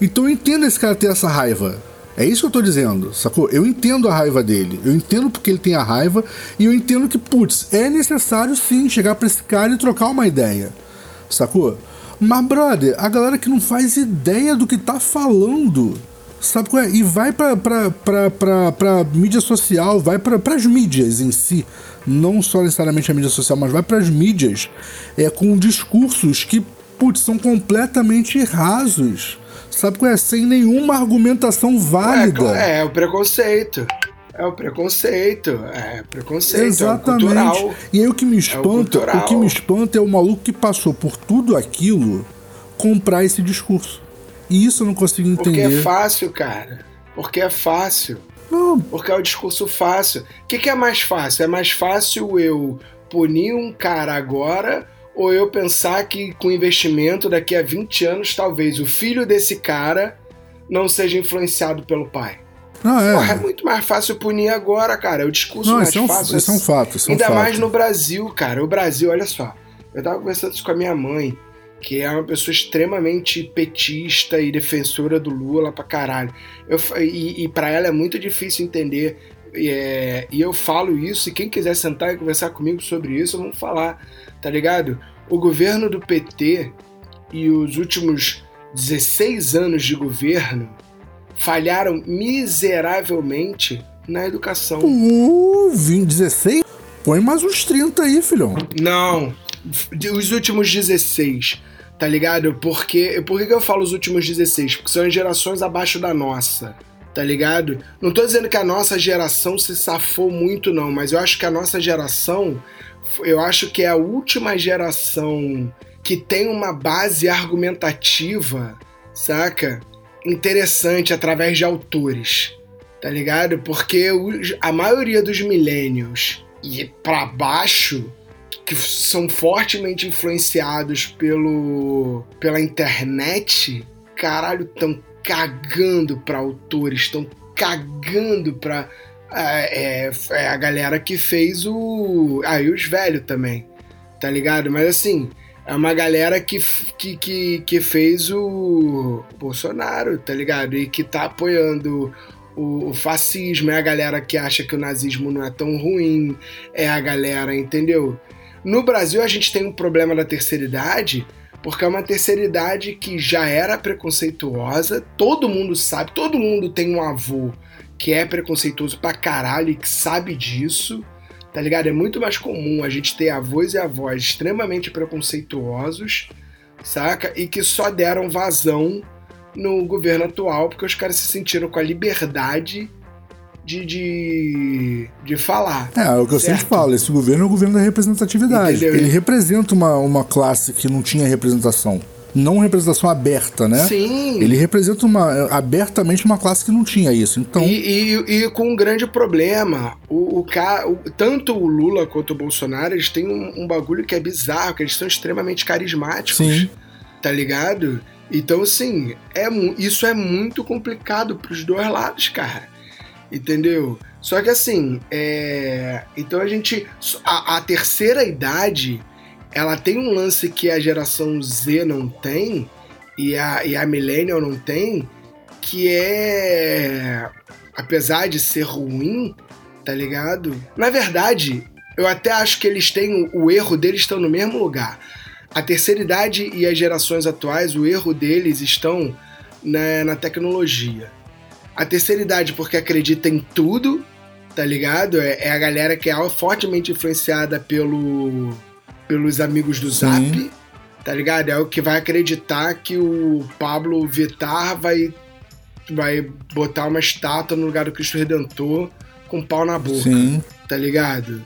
Então eu entendo esse cara ter essa raiva. É isso que eu tô dizendo, sacou? Eu entendo a raiva dele, eu entendo porque ele tem a raiva e eu entendo que, putz, é necessário sim chegar pra esse cara e trocar uma ideia, sacou? Mas, brother, a galera que não faz ideia do que tá falando, sabe qual é? E vai pra, pra, pra, pra, pra mídia social, vai pra, pras mídias em si, não só necessariamente a mídia social, mas vai pras mídias é, com discursos que, putz, são completamente rasos. Sabe qual é? Sem nenhuma argumentação válida. É, é o preconceito. É o preconceito. É preconceito. Exatamente. É o cultural. e aí o que me espanta, cultural. o que me espanta é o maluco que passou por tudo aquilo comprar esse discurso. E isso eu não consigo Porque entender. é fácil, cara. Porque é fácil. Não, Porque é o discurso fácil. O que, que é mais fácil? É mais fácil eu punir um cara agora ou eu pensar que com investimento daqui a 20 anos, talvez o filho desse cara não seja influenciado pelo pai. Não é. Porra, é muito mais fácil punir agora, cara. É o discurso Não, mais isso é fácil. isso é um fato. Isso é Ainda fato. mais no Brasil, cara. O Brasil, olha só. Eu tava conversando isso com a minha mãe, que é uma pessoa extremamente petista e defensora do Lula pra caralho. Eu, e, e para ela é muito difícil entender. E, é, e eu falo isso, e quem quiser sentar e conversar comigo sobre isso, vamos falar, tá ligado? O governo do PT e os últimos 16 anos de governo falharam miseravelmente na educação. Uh, 20, 16? Põe mais uns 30 aí, filhão. Não, os últimos 16, tá ligado? Porque, por que eu falo os últimos 16? Porque são as gerações abaixo da nossa, tá ligado? Não tô dizendo que a nossa geração se safou muito, não, mas eu acho que a nossa geração, eu acho que é a última geração que tem uma base argumentativa, saca? Interessante através de autores, tá ligado? Porque os- a maioria dos millennials e pra baixo que são fortemente influenciados pelo pela internet, caralho, estão cagando pra autores, estão cagando pra é, é, a galera que fez o. Ah, e os velhos também, tá ligado? Mas assim, é uma galera que, que, que, que fez o Bolsonaro, tá ligado? E que tá apoiando o, o fascismo, é a galera que acha que o nazismo não é tão ruim, é a galera, entendeu? No Brasil a gente tem um problema da terceira idade, porque é uma terceira idade que já era preconceituosa, todo mundo sabe, todo mundo tem um avô que é preconceituoso pra caralho e que sabe disso, tá ligado? É muito mais comum a gente ter avós e avós extremamente preconceituosos, saca? E que só deram vazão no governo atual porque os caras se sentiram com a liberdade de, de, de falar. É, é o que eu sempre Certo. falo, esse governo é o governo da representatividade. Entendeu? Ele representa uma, uma classe que não tinha representação. Não representação aberta, né? Sim. Ele representa uma, abertamente uma classe que não tinha isso. Então, E, e- e com um grande problema, o, o, o- tanto o Lula quanto o Bolsonaro, eles têm um, um bagulho que é bizarro, que eles são extremamente carismáticos, sim. tá ligado? Então, assim, é, isso é muito complicado pros dois lados, cara. Entendeu? Só que assim, é... então a gente. A, a terceira idade, ela tem um lance que a geração Z não tem, e a, e a Millennial não tem, que é. Apesar de ser ruim, tá ligado? Na verdade, eu até acho que eles têm. O erro deles estão no mesmo lugar. A terceira idade e as gerações atuais, o erro deles estão na, na tecnologia. A terceira idade, porque acredita em tudo, tá ligado? É, é a galera que é fortemente influenciada pelo, pelos amigos do Sim. Zap, tá ligado? É o que vai acreditar que o Pablo Vittar vai, vai botar uma estátua no lugar do Cristo Redentor com pau na boca, Sim. tá ligado?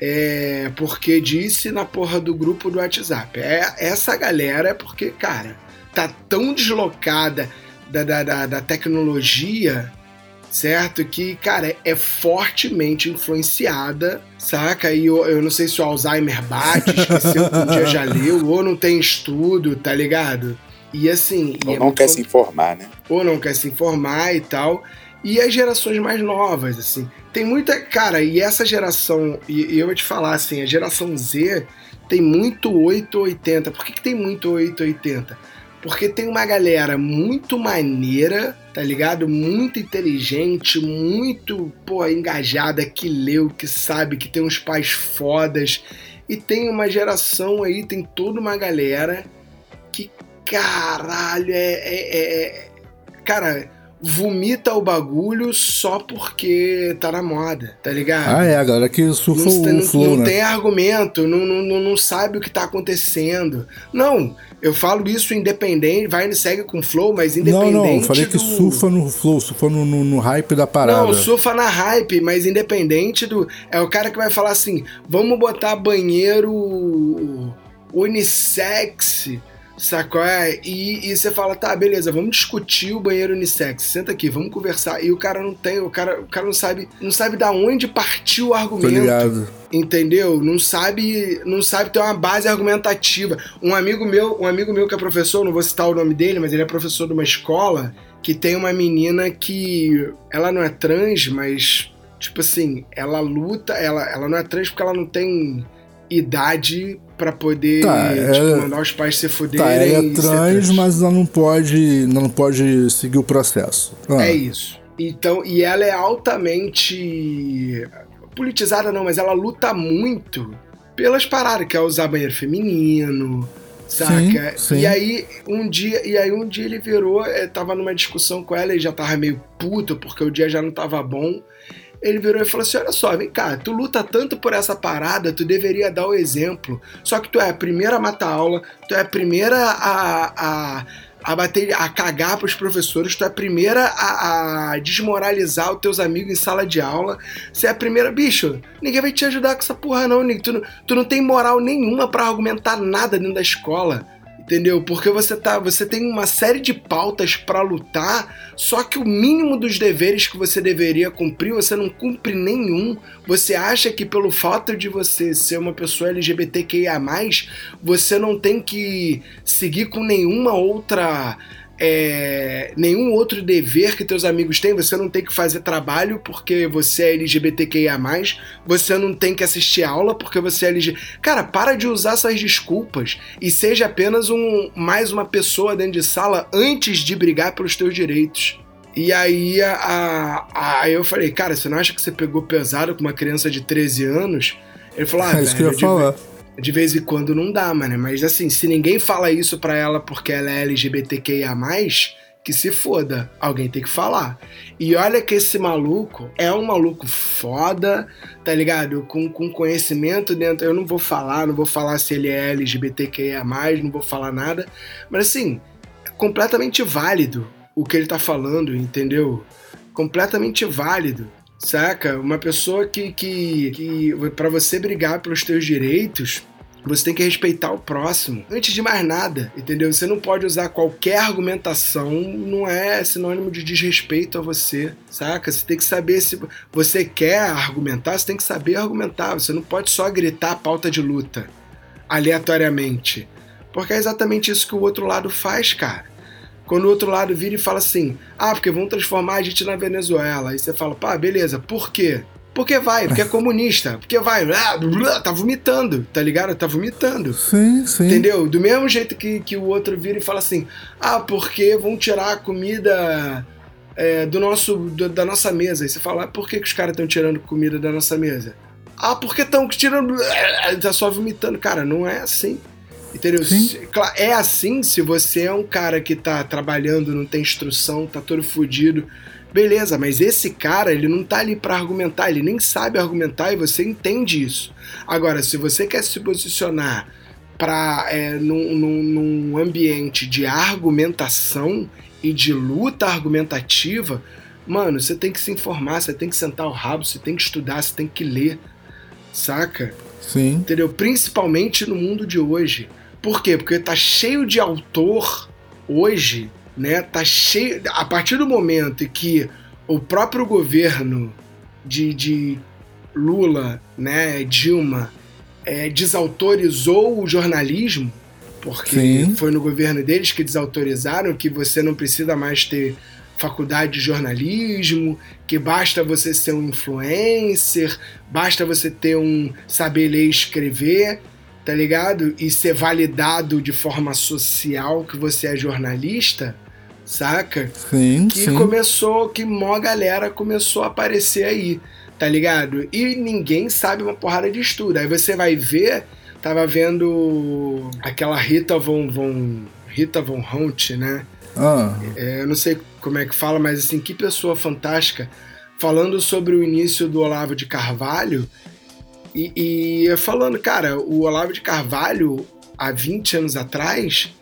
É porque disse na porra do grupo do WhatsApp. É, essa galera é porque, cara, tá tão deslocada da, da, da, da tecnologia certo? Que, cara, é fortemente influenciada, saca? E eu, eu não sei se o Alzheimer bate, esqueceu que um dia já leu, ou não tem estudo, tá ligado? E assim. Ou e é não quer se informar, né? ou não quer se informar e tal. E as gerações mais novas, assim. Tem muita. Cara, e essa geração. E, e eu vou te falar, assim, a geração Z tem muito 880. Por que, que tem muito 880? Porque tem uma galera muito maneira, tá ligado? Muito inteligente, muito, pô, engajada, que leu, que sabe, que tem uns pais fodas. E tem uma geração aí, tem toda uma galera que, caralho, é. é- é- é- cara, vomita o bagulho só porque tá na moda, tá ligado? Ah, é, a galera que surfa Não, o não- flow, não né? tem argumento, não, não, não- não sabe o que tá acontecendo. Não, eu falo isso independente, vai e segue com flow, mas Não, independente. não, eu falei que do... surfa no flow, surfa no, no, no hype da parada. Não, surfa na hype, mas independente do. É o cara que vai falar assim: vamos botar banheiro unissex, sacou? É? E, e você fala, tá, beleza, vamos discutir o banheiro unissex. Senta aqui, vamos conversar. E o cara não tem, o cara, o cara não sabe, não sabe da onde partiu o Tô argumento ligado. entendeu? Não sabe, não sabe ter uma base argumentativa. Um amigo meu, um amigo meu que é professor, não vou citar o nome dele, mas ele é professor de uma escola que tem uma menina que ela não é trans, mas tipo assim, ela luta, ela, ela não é trans porque ela não tem idade pra poder Tá, tipo, ela- mandar os pais se fuderem. Tá, ela é trans, mas ela não pode, não pode seguir o processo. Ah, É isso. Então, e ela é altamente politizada não, mas ela luta muito pelas paradas, que é usar banheiro feminino, saca? Sim, sim. E aí um dia, e aí um dia ele virou, eh, tava numa discussão com ela e já tava meio puto porque o dia já não tava bom. Ele virou e falou assim: Olha só, vem cá, tu luta tanto por essa parada, tu deveria dar o exemplo. Só que tu é a primeira a matar aula, tu é a primeira a, a, a bater, a cagar pros professores, tu é a primeira a, a desmoralizar os teus amigos em sala de aula. Você é a primeira, bicho, ninguém vai te ajudar com essa porra, não, Nick. Tu, tu não tem moral nenhuma pra argumentar nada dentro da escola. Entendeu? Porque você tá, você tem uma série de pautas pra lutar, só que o mínimo dos deveres que você deveria cumprir, você não cumpre nenhum. Você acha que pelo fato de você ser uma pessoa LGBTQIA+, você não tem que seguir com nenhuma outra é, nenhum outro dever que teus amigos têm, você não tem que fazer trabalho porque você é LGBTQIA+, você não tem que assistir aula porque você é LGBT. Cara, para de usar essas desculpas e seja apenas um mais uma pessoa dentro de sala antes de brigar pelos teus direitos. E aí a, a- aí eu falei, cara, você não acha que você pegou pesado com uma criança de 13 anos? Ele falou, ah, é isso que eu velho, ia falar. De vez em quando não dá, mano. Mas assim, se ninguém fala isso pra ela porque ela é LGBTQIA, que se foda. Alguém tem que falar. E olha que esse maluco é um maluco foda, tá ligado? Com, com conhecimento dentro. Eu não vou falar, não vou falar se ele é LGBTQIA, não vou falar nada. Mas assim, é completamente válido o que ele tá falando, entendeu? Completamente válido. Saca? Uma pessoa que, que, que para você brigar pelos teus direitos, você tem que respeitar o próximo. Antes de mais nada, entendeu? Você não pode usar qualquer argumentação, não é sinônimo de desrespeito a você, saca? Você tem que saber se você quer argumentar, você tem que saber argumentar. Você não pode só gritar pauta de luta aleatoriamente. Porque é exatamente isso que o outro lado faz, cara. Quando o outro lado vira e fala assim: ah, porque vão transformar a gente na Venezuela. Aí você fala: pá, beleza, por quê? Porque vai, porque é comunista, porque vai, blá, blá, tá vomitando, tá ligado? Tá vomitando. Sim, sim. Entendeu? Do mesmo jeito que, que o outro vira e fala assim: ah, porque vão tirar a comida é, do nosso, do- da nossa mesa. Aí você fala: ah, por que, que os caras estão tirando comida da nossa mesa? Ah, porque estão tirando. Tá só vomitando. Cara, não é assim. Entendeu? Sim. É assim se você é um cara que tá trabalhando, não tem instrução, tá todo fudido. Beleza, mas esse cara, ele não tá ali pra argumentar, ele nem sabe argumentar e você entende isso. Agora, se você quer se posicionar pra, é, num, num, num ambiente de argumentação e de luta argumentativa, mano, você tem que se informar, você tem que sentar o rabo, você tem que estudar, você tem que ler, saca? Sim. Entendeu? Principalmente no mundo de hoje. Por quê? Porque tá cheio de autor hoje, né? Tá cheio. A partir do momento em que o próprio governo de, de Lula, né, Dilma, é, desautorizou o jornalismo, porque Sim. foi no governo deles que desautorizaram que você não precisa mais ter faculdade de jornalismo, que basta você ser um influencer, basta você ter um saber ler e escrever, tá ligado? E ser validado de forma social que você é jornalista, saca? Sim, que sim. começou, que mó galera começou a aparecer aí, tá ligado? E ninguém sabe uma porrada de estudo. Aí você vai ver, tava vendo aquela Rita Von, Von Rita Von Hunt, né? Ah, É, eu não sei como é que fala, mas assim, que pessoa fantástica falando sobre o início do Olavo de Carvalho e, e falando, cara, o Olavo de Carvalho, há 20 anos atrás,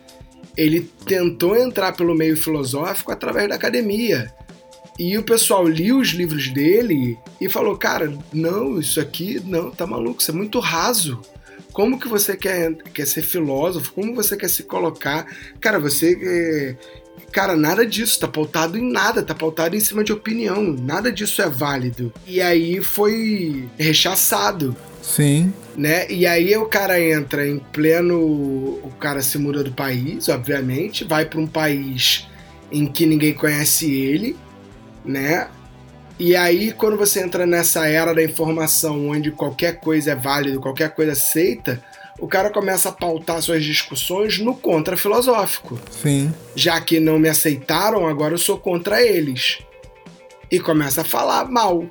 ele tentou entrar pelo meio filosófico através da academia. E o pessoal lia os livros dele e falou, cara, não, isso aqui, não, tá maluco, isso é muito raso. Como que você quer, quer ser filósofo? Como você quer se colocar? Cara, você. É, Cara, nada disso tá pautado em nada, tá pautado em cima de opinião. Nada disso é válido. E aí foi rechaçado, sim. né? E aí o cara entra em pleno. O cara se muda do país, obviamente, vai para um país em que ninguém conhece ele, né? E aí, quando você entra nessa era da informação, onde qualquer coisa é válido, qualquer coisa aceita, o cara começa a pautar suas discussões no contra-filosófico. Sim. Já que não me aceitaram, agora eu sou contra eles. E começa a falar mal.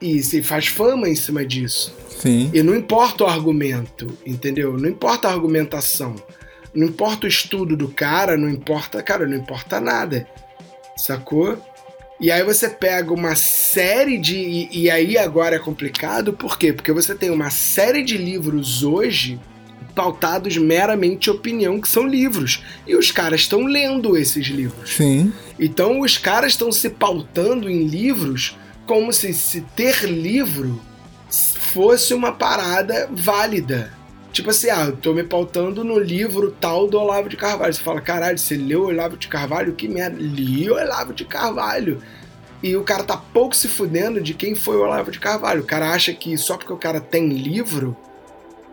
E se faz fama em cima disso. Sim. E não importa o argumento, entendeu? Não importa a argumentação. Não importa o estudo do cara, não importa, cara, não importa nada. Sacou? E aí você pega uma série de. E, e aí agora é complicado, por quê? Porque você tem uma série de livros hoje pautados meramente opinião, que são livros. E os caras estão lendo esses livros. Sim. Então os caras estão se pautando em livros como se, se ter livro fosse uma parada válida. Tipo assim, ah, eu tô me pautando no livro tal do Olavo de Carvalho. Você fala, caralho, você leu Olavo de Carvalho? Que merda. Li o Olavo de Carvalho. E o cara tá pouco se fudendo de quem foi o Olavo de Carvalho. O cara acha que só porque o cara tem livro,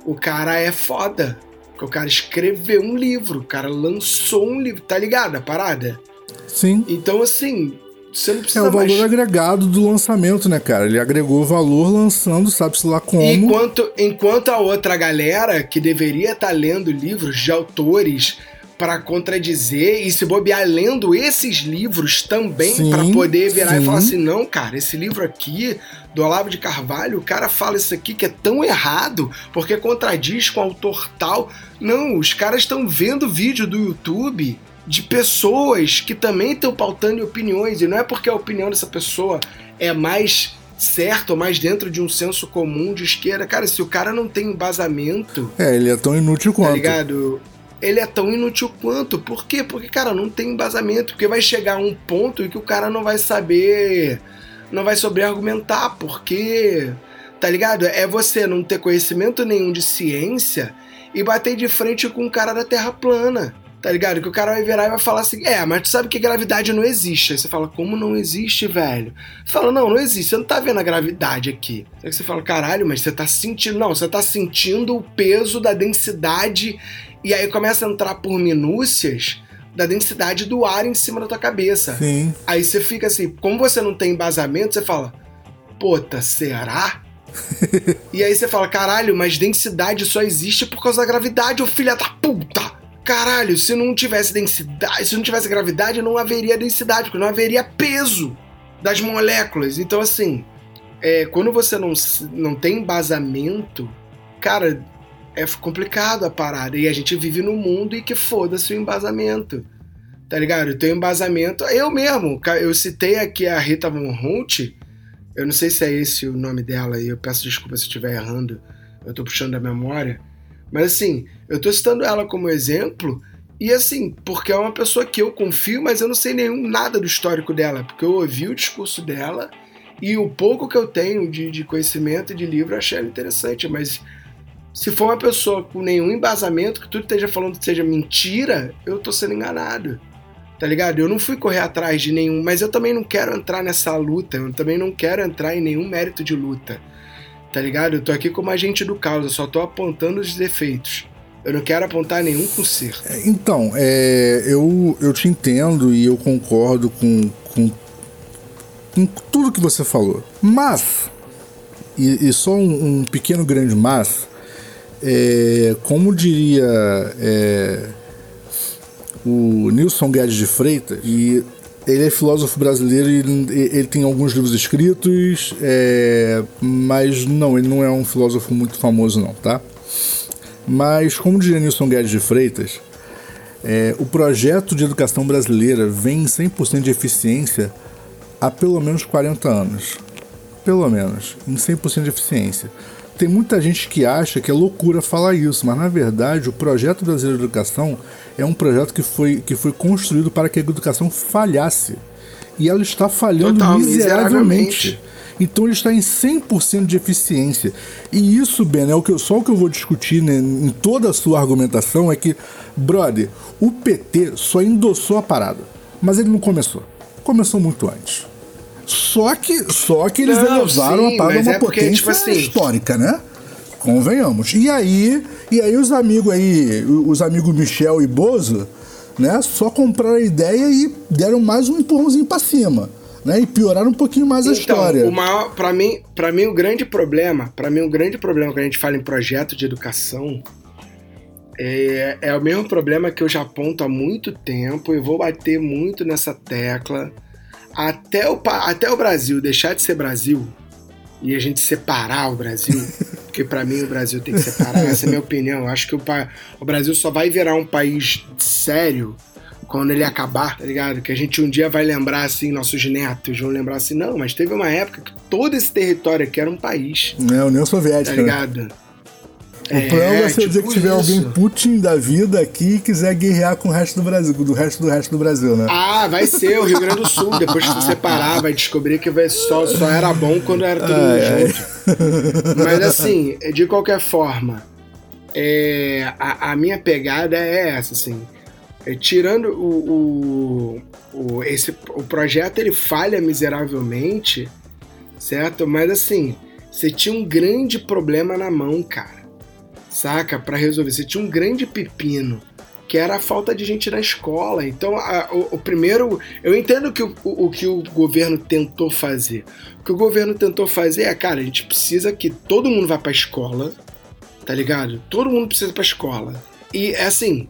o cara é foda. Porque o cara escreveu um livro, o cara lançou um livro, tá ligado a parada? Sim. Então, assim, você não É precisa o valor mais... agregado do lançamento, né, cara? Ele agregou valor lançando, sabe-se lá como. Enquanto, enquanto a outra galera que deveria estar lendo livros de autores para contradizer e se bobear lendo esses livros também para poder virar sim. e falar assim, não, cara, esse livro aqui do Olavo de Carvalho, o cara fala isso aqui que é tão errado porque contradiz com o autor tal. Não, os caras estão vendo vídeo do YouTube de pessoas que também estão pautando opiniões e não é porque a opinião dessa pessoa é mais certo ou mais dentro de um senso comum de esquerda. Cara, se o cara não tem embasamento, É, ele é tão inútil tá quanto. ligado? Ele é tão inútil quanto. Por quê? Porque, cara, não tem embasamento. Porque vai chegar um ponto em que o cara não vai saber. Não vai saber argumentar. Porque. Tá ligado? É você não ter conhecimento nenhum de ciência e bater de frente com um cara da Terra plana. Tá ligado? Que o cara vai virar e vai falar assim: É, mas tu sabe que gravidade não existe. Aí você fala: Como não existe, velho? Você fala: Não, não existe. Você não tá vendo a gravidade aqui. Aí você fala: Caralho, mas você tá sentindo. Não, você tá sentindo o peso da densidade. E aí começa a entrar por minúcias da densidade do ar em cima da tua cabeça. Sim. Aí você fica assim: Como você não tem embasamento, você fala: Puta, será? e aí você fala: Caralho, mas densidade só existe por causa da gravidade, ô filha da puta! Caralho, se não tivesse densidade, se não tivesse gravidade, não haveria densidade, porque não haveria peso das moléculas. Então, assim, é, quando você não, não tem embasamento, cara, é complicado a parada. E a gente vive num mundo em que foda-se o embasamento. Tá ligado? Eu tenho embasamento. Eu mesmo, eu citei aqui a Rita Von Hunt. Eu não sei se é esse o nome dela, e eu peço desculpa se estiver errando. Eu tô puxando da memória. Mas assim, eu tô citando ela como exemplo, e assim, porque é uma pessoa que eu confio, mas eu não sei nenhum nada do histórico dela, porque eu ouvi o discurso dela e o pouco que eu tenho de, de conhecimento de livro eu achei ela interessante, mas se for uma pessoa com nenhum embasamento, que tudo esteja falando que seja mentira, eu tô sendo enganado. Tá ligado? Eu não fui correr atrás de nenhum, mas eu também não quero entrar nessa luta, eu também não quero entrar em nenhum mérito de luta. Tá ligado? Eu tô aqui como agente do caos, eu só tô apontando os defeitos. Eu não quero apontar nenhum conserto. Então, é, eu, eu te entendo e eu concordo com, com, com tudo que você falou. Mas, e, e só um, um pequeno grande mas, é, como diria é, o Nilson Guedes de Freitas, e ele é filósofo brasileiro e ele tem alguns livros escritos, é, mas não, ele não é um filósofo muito famoso não, tá? Mas, como diria Nilson Guedes de Freitas, é, o projeto de educação brasileira vem em 100% de eficiência há pelo menos 40 anos. Pelo menos, em 100% de eficiência. Tem muita gente que acha que é loucura falar isso, mas na verdade o projeto brasileiro de educação é um projeto que foi, que foi construído para que a educação falhasse. E ela está falhando Total, miseravelmente. miseravelmente. Então ele está em 100% de eficiência. E isso, Ben, é o que eu, só o que eu vou discutir né, em toda a sua argumentação é que, brother, o PT só endossou a parada, mas ele não começou. Começou muito antes. Só que, só que eles Não, elevaram sim, a parada uma é porque, potência tipo assim- histórica, né? Convenhamos. E aí, e aí os amigos aí, os amigos Michel e Bozo, né, só compraram a ideia e deram mais um empurrãozinho pra cima, né? E pioraram um pouquinho mais a história. Então, o maior, para mim, para mim o grande problema, para mim o grande problema quando a gente fala em projeto de educação é, é o mesmo problema que eu já aponto há muito tempo e vou bater muito nessa tecla até o, até o Brasil deixar de ser Brasil e a gente separar o Brasil, porque para mim o Brasil tem que separar, essa é a minha opinião. Eu acho que o, o Brasil só vai virar um país sério quando ele acabar, tá ligado? Que a gente um dia vai lembrar assim, nossos netos vão lembrar assim, não, mas teve uma época que todo esse território aqui era um país, É, União tá Soviética. né? O plano vai ser tipo dizer que tiver isso. alguém Putin da vida aqui e quiser guerrear com o resto do Brasil, do resto do resto do Brasil, né? Ah, vai ser o Rio Grande do Sul. Depois que se separar, vai descobrir que vai só, só era bom quando era todo mundo Ai, ai. junto. Mas assim, de qualquer forma, é, a, a minha pegada é essa, assim. É, tirando o, o, o, esse, o projeto, ele falha miseravelmente, certo? Mas assim, você tinha um grande problema na mão, cara. Saca? Pra resolver. Você tinha um grande pepino que era a falta de gente na escola. Então, a- o, o primeiro. Eu entendo que o, o, o que o governo tentou fazer. O que o governo tentou fazer é, cara, a gente precisa que todo mundo vá pra escola, tá ligado? Todo mundo precisa pra escola. E é assim.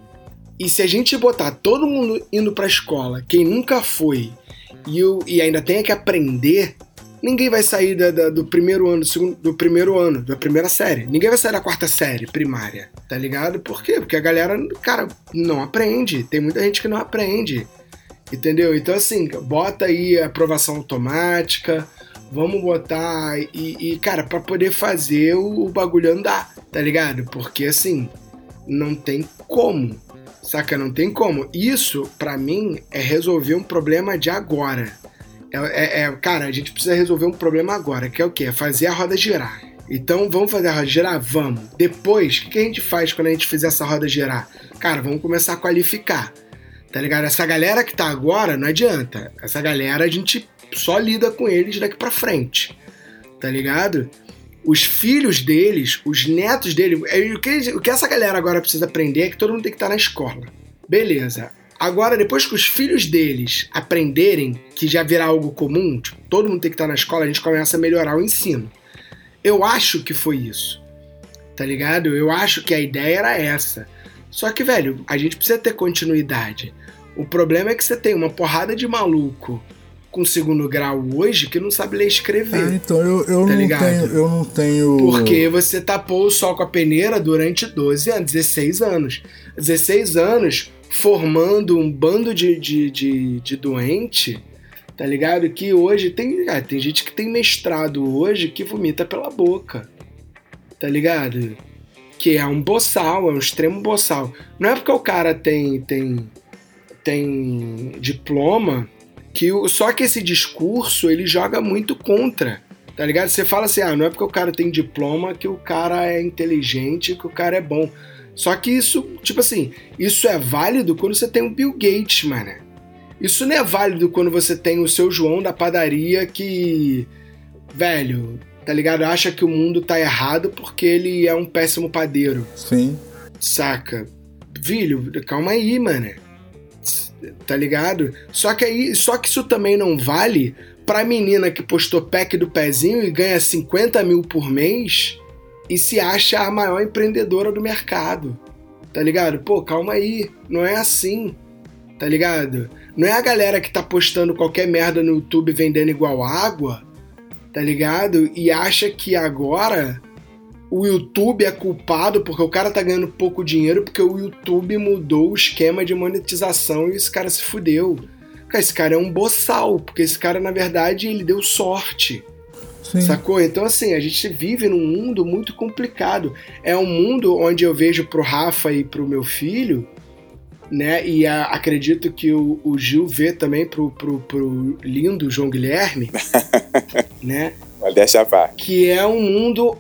E se a gente botar todo mundo indo pra escola, quem nunca foi, e, e ainda tem que aprender, ninguém vai sair da- da- do primeiro ano, do, segundo, do primeiro ano, da primeira série. Ninguém vai sair da quarta série primária, tá ligado? Por quê? Porque a galera, cara, não aprende. Tem muita gente que não aprende. Entendeu? Então, assim, bota aí a aprovação automática, vamos botar e, e, cara, pra poder fazer o, o bagulho andar, tá ligado? Porque, assim, não tem como, saca? Não tem como. Isso, pra mim, é resolver um problema de agora. É, é- é- cara, a gente precisa resolver um problema agora, que é o quê? É fazer a roda girar. Então, vamos fazer a roda girar? Vamos. Depois, o que, a gente faz quando a gente fizer essa roda girar? Cara, vamos começar a qualificar. Tá ligado? Essa galera que tá agora, não adianta. Essa galera a gente só lida com eles daqui pra frente. Tá ligado? Os filhos deles, os netos dele, é, o que, o que essa galera agora precisa aprender é que todo mundo tem que estar na escola. Beleza. Agora, depois que os filhos deles aprenderem que já virá algo comum, tipo, todo mundo tem que estar na escola, a gente começa a melhorar o ensino. Eu acho que foi isso. Tá ligado? Eu acho que a ideia era essa. Só que, velho, a gente precisa ter continuidade. O problema é que você tem uma porrada de maluco com segundo grau hoje que não sabe ler e escrever. Ah, então eu, eu, Tá não ligado? tenho, eu não tenho. Porque você tapou o sol com a peneira durante 12 anos, 16 anos. 16 anos formando um bando de, de, de, de doente, tá ligado? Que hoje tem. ah, tem gente que tem mestrado hoje que vomita pela boca. Tá ligado? que é um boçal, é um extremo boçal. Não é porque o cara tem tem tem diploma que o, só que esse discurso ele joga muito contra. Tá ligado? Você fala assim: "Ah, não é porque o cara tem diploma que o cara é inteligente, que o cara é bom". Só que isso, tipo assim, isso é válido quando você tem um Bill Gates, mano. Isso não é válido quando você tem o seu João da padaria que, velho, tá ligado? Acha que o mundo tá errado porque ele é um péssimo padeiro. Sim. Saca? Filho, calma aí, mano. Tá ligado? Só que aí, só que isso também não vale pra menina que postou pack do pezinho e ganha 50 mil por mês e se acha a maior empreendedora do mercado. Tá ligado? Pô, calma aí. Não é assim. Tá ligado? Não é a galera que tá postando qualquer merda no YouTube vendendo igual água tá ligado? E acha que agora o YouTube é culpado porque o cara tá ganhando pouco dinheiro porque o YouTube mudou o esquema de monetização e esse cara se fudeu. Cara, esse cara é um boçal, porque esse cara, na verdade, ele deu sorte. Sim. Sacou? Então, assim, a gente vive num mundo muito complicado. É um mundo onde eu vejo pro Rafa e pro meu filho, né? E a, acredito que o, o, Gil vê também pro, pro, pro lindo João Guilherme, né? Deixa. Que é um mundo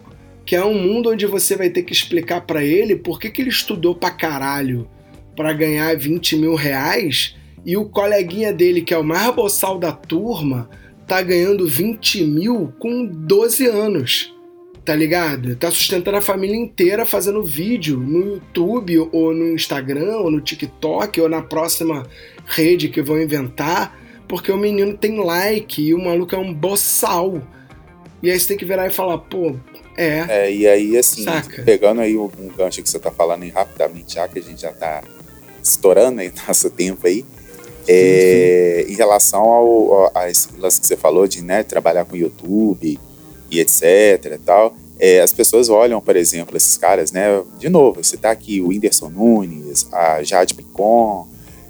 que é um mundo onde você vai ter que explicar para ele por que, que ele estudou pra caralho para ganhar 20 mil reais e o coleguinha dele, que é o mais boçal da turma, tá ganhando 20 mil com 12 anos tá ligado? Tá sustentando a família inteira fazendo vídeo no YouTube, ou no Instagram, ou no TikTok, ou na próxima rede que vão inventar, porque o menino tem like e o maluco é um boçal. E aí você tem que virar e falar, pô, é. É, e aí, assim, saca? pegando aí um gancho que você tá falando aí rapidamente, já que a gente já tá estourando aí nosso tempo aí. É, em relação ao, ao, a esse lance que você falou de né, trabalhar com YouTube, e etc e tal. É, as pessoas olham, por exemplo, esses caras, né? De novo, você tá aqui o Whindersson Nunes, a Jade Picon,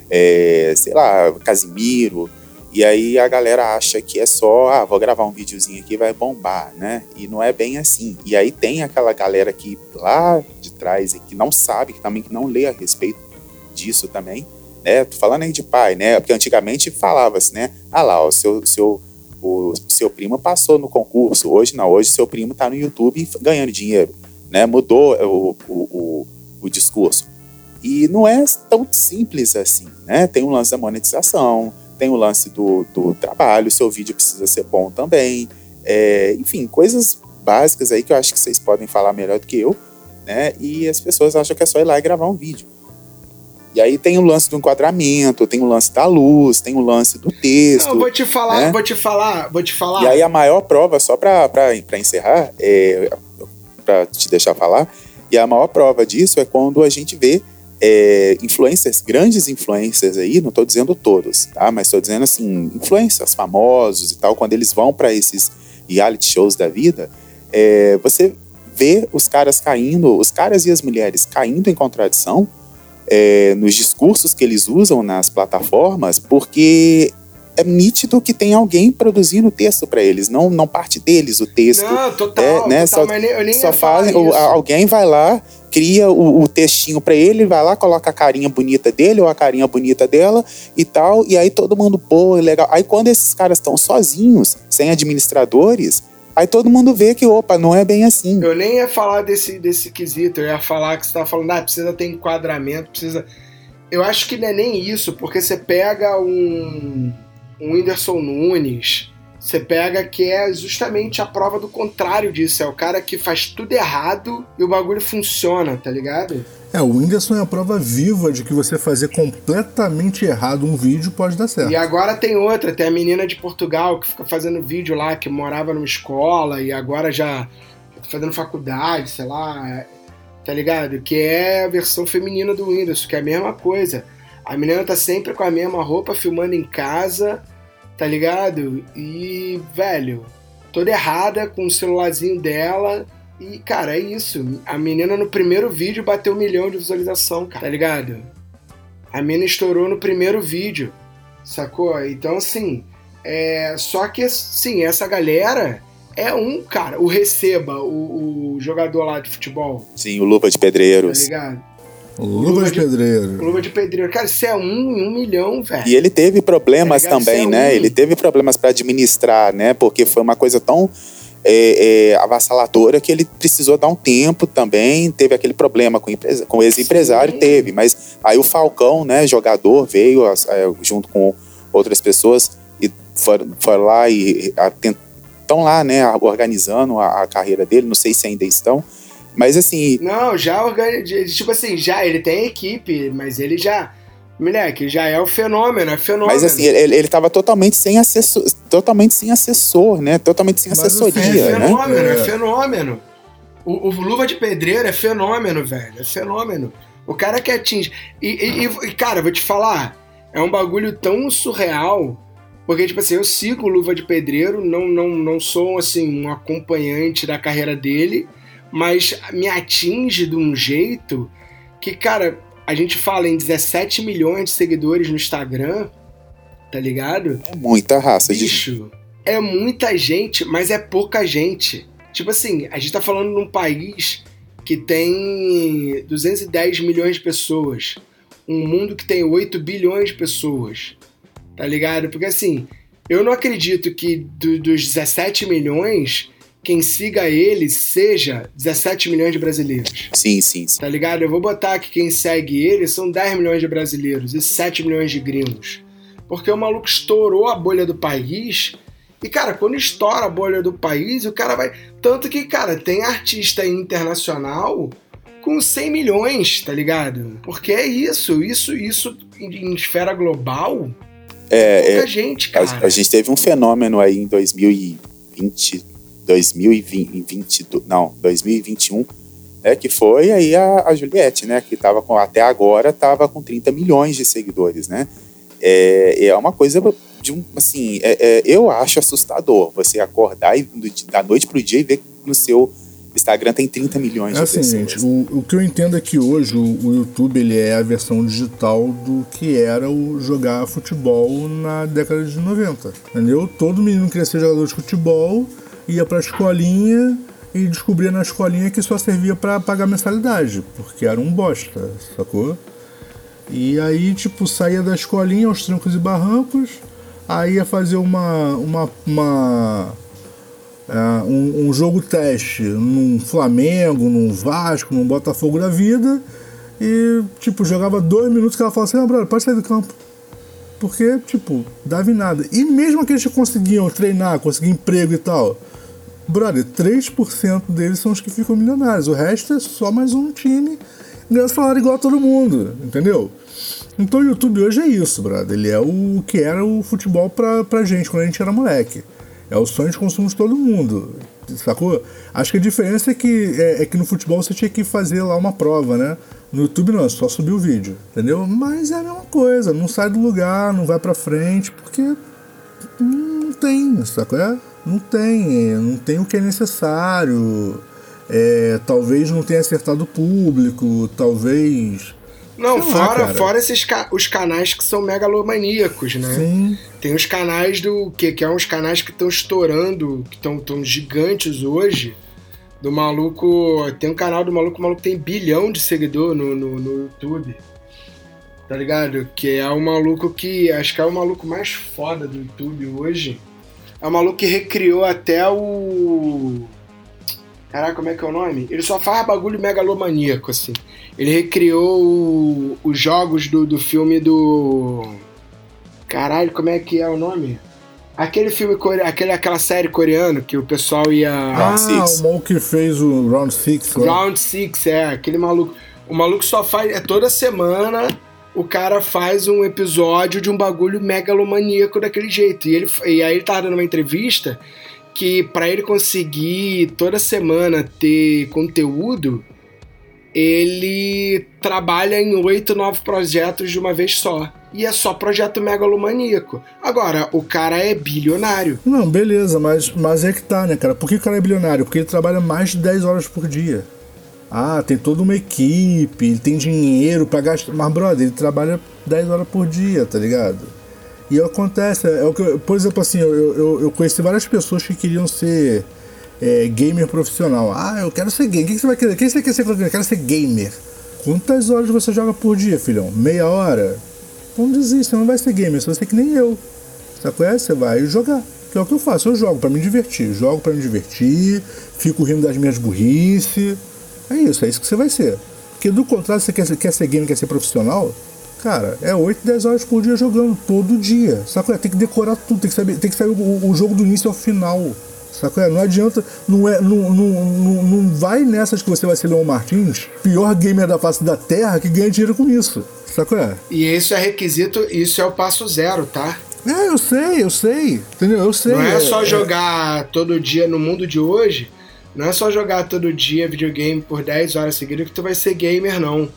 é, sei lá, Casimiro, e aí a galera acha que é só, ah, vou gravar um videozinho aqui vai bombar, né? E não é bem assim. E aí tem aquela galera que lá de trás que não sabe, que também que não lê a respeito disso também, né? Tô falando aí de pai, né? Porque antigamente falava-se, né? Ah lá, o seu, seu o seu primo passou no concurso. Hoje não, hoje seu primo está no YouTube ganhando dinheiro. Né? Mudou o, o, o, o, discurso. E não é tão simples assim. Né? Tem um lance da monetização, tem o lance do, do trabalho, seu vídeo precisa ser bom também. É, enfim, coisas básicas aí que eu acho que vocês podem falar melhor do que eu. Né? E as pessoas acham que é só ir lá e gravar um vídeo. E aí tem o lance do enquadramento, tem o lance da luz, tem o lance do texto. Não, vou te falar, né? vou te falar, vou te falar. E aí a maior prova, só pra encerrar, é, pra te deixar falar, e a maior prova disso é quando a gente vê é, influencers, grandes influencers aí, não estou dizendo todos, tá? Mas estou dizendo assim, influencers famosos e tal, quando eles vão para esses reality shows da vida, é, você vê os caras caindo, os caras e as mulheres caindo em contradição é, nos discursos que eles usam nas plataformas, porque é nítido que tem alguém produzindo o texto para eles, não, não parte deles o texto. Não, total, é, né? total, só, nem, eu nem só fazem, alguém vai lá, cria o, o textinho para ele, vai lá, coloca a carinha bonita dele ou a carinha bonita dela e tal, e aí todo mundo, pô, legal. Aí quando esses caras estão sozinhos, sem administradores, Aí todo mundo vê que, opa, não é bem assim. Eu nem ia falar desse, desse quesito, eu ia falar que você tá falando, ah, precisa ter enquadramento, precisa. Eu acho que não é nem isso, porque você pega um, um Whindersson Nunes, você pega que é justamente a prova do contrário disso. É o cara que faz tudo errado e o bagulho funciona, tá ligado? É, o Whindersson é a prova viva de que você fazer completamente errado um vídeo pode dar certo. E agora tem outra, tem a menina de Portugal que fica fazendo vídeo lá, que morava numa escola e agora já tá fazendo faculdade, sei lá, tá ligado? Que é a versão feminina do Whindersson, que é a mesma coisa. A menina tá sempre com a mesma roupa, filmando em casa, tá ligado? E, velho, toda errada com o celularzinho dela e, cara, é isso. A menina no primeiro vídeo bateu um milhão de visualização, cara, tá ligado? A menina estourou no primeiro vídeo, sacou? Então, assim, é... só que, sim, essa galera, é um, cara. O Receba, o, o jogador lá de futebol. Sim, o Luva de Tá Pedreiros. ligado? Luva, de de- pedreiro. Luva de pedreiro. Cara, isso é um em um milhão, velho. E ele teve problemas Tá ligado? também, é né? um- Ele teve problemas para administrar, né? Porque foi uma coisa tão é, é, avassaladora que ele precisou dar um tempo também. Teve aquele problema com, empresa- com o ex-empresário, teve. Mas aí o Falcão, né, jogador, veio é, junto com outras pessoas e foram, foram lá e estão lá, né, organizando a, a carreira dele. Não sei se ainda estão. Mas assim, Não, já organiza. Tipo assim, já, ele tem equipe, mas ele já. Moleque, já é o fenômeno, é fenômeno. Mas assim, ele, ele tava totalmente sem assessor, totalmente sem assessor, né? Totalmente sem Mas, assessoria, assim, É né? fenômeno, é, É. fenômeno. O, o Luva de Pedreiro é fenômeno, velho. É fenômeno. O cara que atinge. E, e- e- e, cara, vou te falar, é um bagulho tão surreal. Porque, tipo assim, eu sigo o Luva de Pedreiro, não, não, não sou, assim, um acompanhante da carreira dele, mas me atinge de um jeito que, cara, a gente fala em 17 milhões de seguidores no Instagram, tá ligado? É muita raça de Bicho, é muita gente, mas é pouca gente. Tipo assim, a gente tá falando num país que tem 210 milhões de pessoas. Um mundo que tem 8 bilhões de pessoas. Tá ligado? Porque assim, eu não acredito que do- dos 17 milhões, quem siga ele seja 17 milhões de brasileiros. Sim, sim, sim. Tá ligado? Eu vou botar que quem segue ele são 10 milhões de brasileiros e 7 milhões de gringos. Porque o maluco estourou a bolha do país. E, cara, quando estoura a bolha do país, o cara vai. Tanto que, cara, tem artista internacional com 100 milhões, tá ligado? Porque é isso, isso, isso em esfera global. É, pouca é, gente, a, cara. a gente teve um fenômeno aí em 2020, 2020, não, 2021, né, que foi aí a, a Juliette, né, que tava com, até agora tava com 30 milhões de seguidores, né? É, é uma coisa de um, assim, é- é, eu acho assustador você acordar e da noite pro dia e ver que no seu Instagram tem 30 milhões É de assim, pessoas. gente, o, o que eu entendo é que hoje o, o YouTube ele é a versão digital do que era o jogar futebol na década de 90. Entendeu? Todo menino queria ser jogador de futebol, ia pra escolinha e descobria na escolinha que só servia pra pagar mensalidade, porque era um bosta, sacou? E aí, tipo, saía da escolinha aos trancos e barrancos, aí ia fazer uma. uma, uma é, um, um jogo teste num Flamengo, num Vasco, num Botafogo da vida, e, tipo, jogava dois minutos que ela falava assim: não, brother, pode sair do campo. Porque, tipo, dava em nada. E mesmo aqueles que conseguiam treinar, conseguir emprego e tal, brother, 3% deles são os que ficam milionários. O resto é só mais um time ganhando salário igual a todo mundo, entendeu? Então o YouTube hoje é isso, brother. Ele é o que era o futebol pra, pra gente quando a gente era moleque. É o sonho de consumo de todo mundo, sacou? Acho que a diferença é que, é, é que no futebol você tinha que fazer lá uma prova, né? No YouTube não, é só subir o vídeo, entendeu? Mas é a mesma coisa, não sai do lugar, não vai pra frente, porque não tem, sacou? É? Não tem, não tem o que é necessário. É, talvez não tenha acertado o público, talvez. Não, Sei fora, fora esses ca- os canais que são megalomaníacos, né? Sim. Tem os canais do. que, que é uns canais que estão estourando, que estão tão gigantes hoje. Do maluco. Tem um canal do maluco, o maluco tem bilhão de seguidor no, no, no YouTube. Tá ligado? Que é o maluco que. Acho que é o maluco mais foda do YouTube hoje. É o maluco que recriou até o. Caraca, como é que é o nome? Ele só faz bagulho megalomaníaco, assim. Ele recriou o- os jogos do, do filme do. Caralho, como é que é o nome? Aquele filme coreano, aquele, aquela série coreana que o pessoal ia. Ah, Six. o maluco que fez o Round Six lá. Round Six, é, aquele maluco. O maluco só faz. É toda semana o cara faz um episódio de um bagulho megalomaníaco daquele jeito. E, ele, e aí ele tava dando uma entrevista que pra ele conseguir toda semana ter conteúdo, ele trabalha em oito, nove projetos de uma vez só. E é só projeto megalomaníaco. Agora, o cara é bilionário. Não, beleza, mas, mas é que tá, né, cara? Por que o cara é bilionário? Porque ele trabalha mais de 10 horas por dia. Ah, tem toda uma equipe, ele tem dinheiro pra gastar. Mas, brother, ele trabalha 10 horas por dia, tá ligado? E acontece, é o que, por exemplo, assim, eu, eu, eu conheci várias pessoas que queriam ser é, gamer profissional. Ah, eu quero ser gamer. O que você vai querer? O que você quer ser? Eu quero ser gamer. Quantas horas você joga por dia, filhão? Meia hora? Desiste, você não vai ser gamer, você vai ser que nem eu. Qual é? Você vai jogar. Que é o que eu faço, eu jogo para me divertir. Jogo para me divertir, fico rindo das minhas burrice. É isso, é isso que você vai ser. Porque do contrário, você quer, quer ser gamer, quer ser profissional, cara, é 8, 10 horas por dia jogando, todo dia. Sabe é? Tem que decorar tudo, tem que saber, tem que saber o, o jogo do início ao final. Sabe é? Não adianta, não, é, não, não, não, não vai nessas que você vai ser Leon Martins, pior gamer da face da Terra, que ganha dinheiro com isso. Sabe é? E isso é requisito, isso é o passo zero, tá? É, eu sei, eu sei. Entendeu? Eu sei. Não é, é só é, jogar todo dia no mundo de hoje. Não é só jogar todo dia videogame por 10 horas seguidas que tu vai ser gamer, não.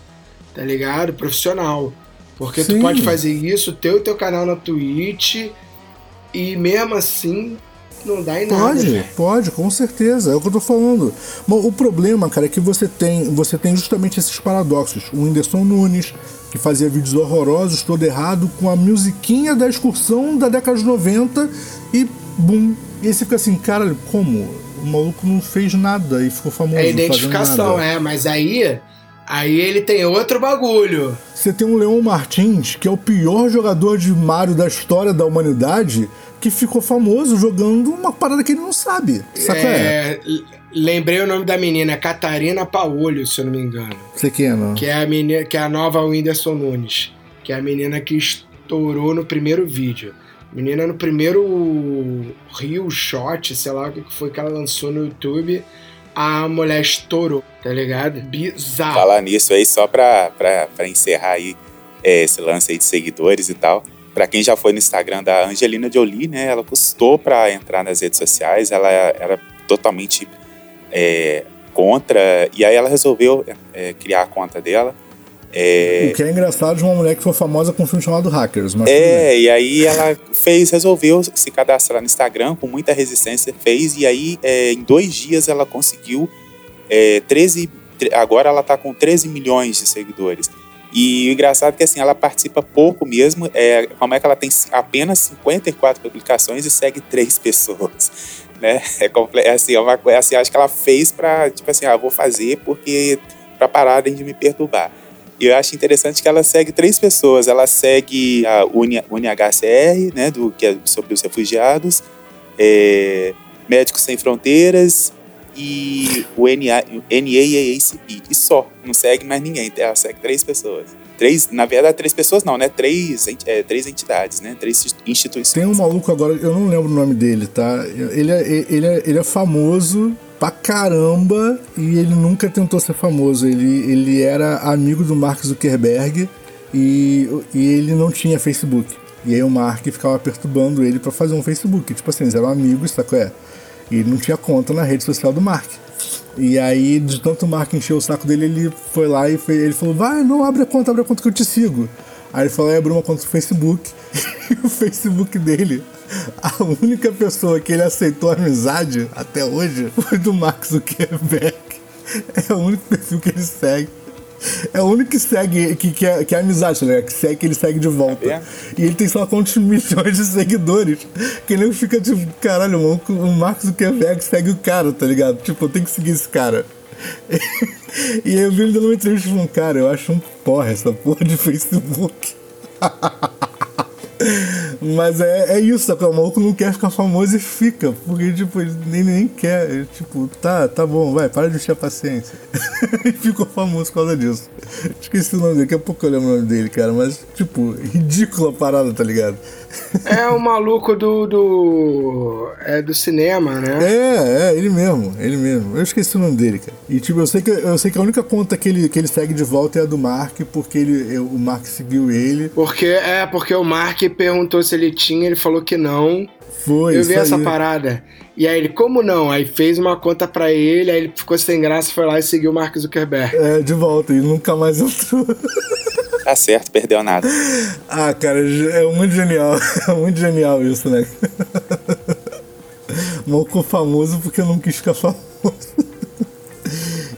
Tá ligado? Profissional. Porque Sim. tu pode fazer isso, ter o teu canal na Twitch e mesmo assim não dá em nada. Pode, pode, com certeza. É o que eu tô falando. Mas o problema, cara, é que você tem, você tem justamente esses paradoxos. O Whindersson Nunes, que fazia vídeos horrorosos, todo errado, com a musiquinha da excursão da década de 90 e bum. E aí você fica assim, cara, como? O maluco não fez nada e ficou famoso. É identificação, é, mas aí. Aí ele tem outro bagulho. Você tem um Leon Martins, que é o pior jogador de Mario da história da humanidade, que ficou famoso jogando uma parada que ele não sabe. Saca é, é? Lembrei o nome da menina, Catarina Paolho, se eu não me engano. Você que é, não? Que é a menina, que é a nova Whindersson Nunes, que é a menina que estourou no primeiro vídeo. Menina no primeiro Rio Shot, sei lá o que foi que ela lançou no YouTube, a mulher estourou, tá ligado? Bizarro. Falar nisso aí, só pra, pra, pra encerrar aí é, esse lance aí de seguidores e tal para quem já foi no Instagram da Angelina Jolie, né, ela custou para entrar nas redes sociais, ela era totalmente é, contra, e aí ela resolveu é, criar a conta dela. É... O que é engraçado de uma mulher que foi famosa com um filme chamado Hackers. É, e aí ela fez, resolveu se cadastrar no Instagram com muita resistência, fez, e aí é, em dois dias ela conseguiu é, 13. Agora ela tá com 13 milhões de seguidores. E o engraçado é que assim, ela participa pouco mesmo. É, como é que ela tem apenas 54 publicações e segue três pessoas. Né? É, é assim, é uma coisa assim, acho que ela fez para tipo assim, ah, vou fazer porque para pararem de me perturbar. E eu acho interessante que ela segue três pessoas. Ela segue a UNHCR, né, do, que é sobre os refugiados, é, Médicos Sem Fronteiras e o NA, NAACP. E só, não segue mais ninguém. Ela segue três pessoas. Três, na verdade, três pessoas não, né? Três, é, três entidades, né? Três instituições. Tem um maluco agora, eu não lembro o nome dele, tá? Ele é, ele é, ele é famoso pra caramba e ele nunca tentou ser famoso. Ele, ele era amigo do Mark Zuckerberg e, e ele não tinha Facebook. E aí o Mark ficava perturbando ele para fazer um Facebook. Tipo assim, eles eram amigos, qual é? E ele não tinha conta na rede social do Mark. E aí, de tanto o Mark encheu o saco dele, ele foi lá e foi, ele falou: Vai, não abre a conta, abre a conta que eu te sigo. Aí ele falou: abriu uma conta no Facebook. e o Facebook dele, a única pessoa que ele aceitou amizade até hoje foi do Mark Zuckerberg. É o único perfil que ele segue. É o único que segue, que, que, é, que é amizade, né? Que segue, que ele segue de volta. É. E ele tem só quantos milhões de seguidores. Que ele fica tipo, caralho, mano, o Marcos Zuckerberg segue o cara, tá ligado? Tipo, eu tenho que seguir esse cara. e aí eu vi ele dando uma entrevista falando, cara, eu acho um porra essa porra de Facebook. Mas é, é isso, sabe? O maluco não quer ficar famoso e fica. Porque, tipo, ele nem, nem quer. Tipo, tá, tá bom, vai, para de encher a paciência. e ficou famoso por causa disso. Esqueci o nome dele, daqui a pouco eu lembro o nome dele, cara. Mas, tipo, ridícula a parada, tá ligado? É o maluco do. do. É do cinema, né? É, é, ele mesmo, ele mesmo. Eu esqueci o nome dele, cara. E tipo, eu sei que, eu sei que a única conta que ele, que ele segue de volta é a do Mark, porque ele, o Mark seguiu ele. Porque, é, porque o Mark perguntou se ele tinha, ele falou que não. Foi, Eu vi essa aí. parada. E aí ele, como não? Aí fez uma conta para ele, aí ele ficou sem graça, foi lá e seguiu o Mark Zuckerberg. É, de volta, e nunca mais entrou. Tá certo, perdeu nada. Ah, cara, é muito genial. É muito genial isso, né? Mal ficou famoso porque eu não quis ficar famoso.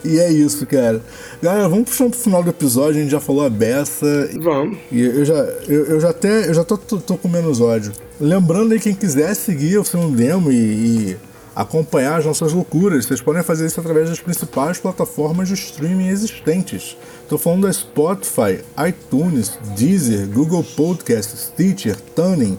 E é isso, cara. Galera, vamos puxando pro final do episódio, a gente já falou a beça. Vamos. E eu já, eu, eu já até, eu já tô, tô, tô, com menos ódio. Lembrando aí, quem quiser seguir o seu demo e, e acompanhar as nossas loucuras. Vocês podem fazer isso através das principais plataformas de streaming existentes. Estou falando da Spotify, iTunes, Deezer, Google Podcasts, Stitcher, Tuning.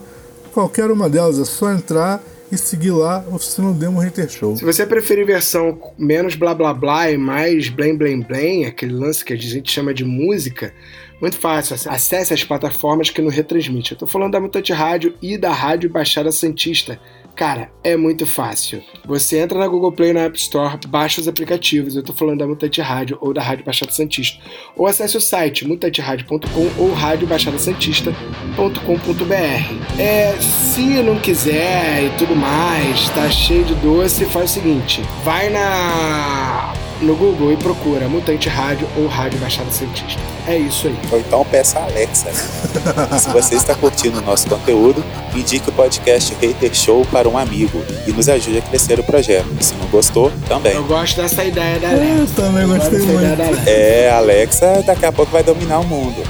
Qualquer uma delas é só entrar e seguir lá Oficina Demo Hater Show. Se você preferir versão menos blá blá blá e mais blém blém blém, aquele lance que a gente chama de música, muito fácil. Acesse as plataformas que nos retransmite. Eu tô falando da Mutante Rádio e da Rádio Baixada Santista. Cara, é muito fácil. Você entra na Google Play na App Store, baixa os aplicativos. Eu tô falando da Mutante Rádio ou da Rádio Baixada Santista. Ou acesse o site mutanteradio.com ou radiobaixadasantista.com.br. É, se não quiser e tudo mais, tá cheio de doce, faz o seguinte: vai na no Google e procura Mutante Rádio ou Rádio Baixada Cientista. É isso aí. Ou então peça a Alexa. Se você está curtindo o nosso conteúdo, indique o podcast Hater Show para um amigo e nos ajude a crescer o projeto. Se não gostou, também. Eu gosto dessa ideia da Alexa. Eu também gostei muito. É, a Alexa daqui a pouco vai dominar o mundo.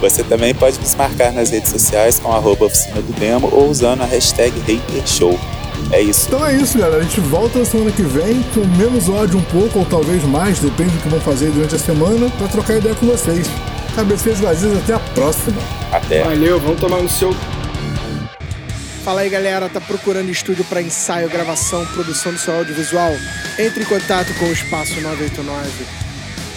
Você também pode nos marcar nas redes sociais com arroba oficina do demo ou usando a hashtag HaterShow. É isso. Então é isso, galera. A gente volta na semana que vem com menos ódio um pouco, ou talvez mais, depende do que vão fazer durante a semana, para trocar ideia com vocês. Cabecinhas vazias, até a próxima. Até. Valeu, vamos tomar no seu. Fala aí, galera. Tá procurando estúdio para ensaio, gravação, produção do seu audiovisual? Entre em contato com o Espaço 989.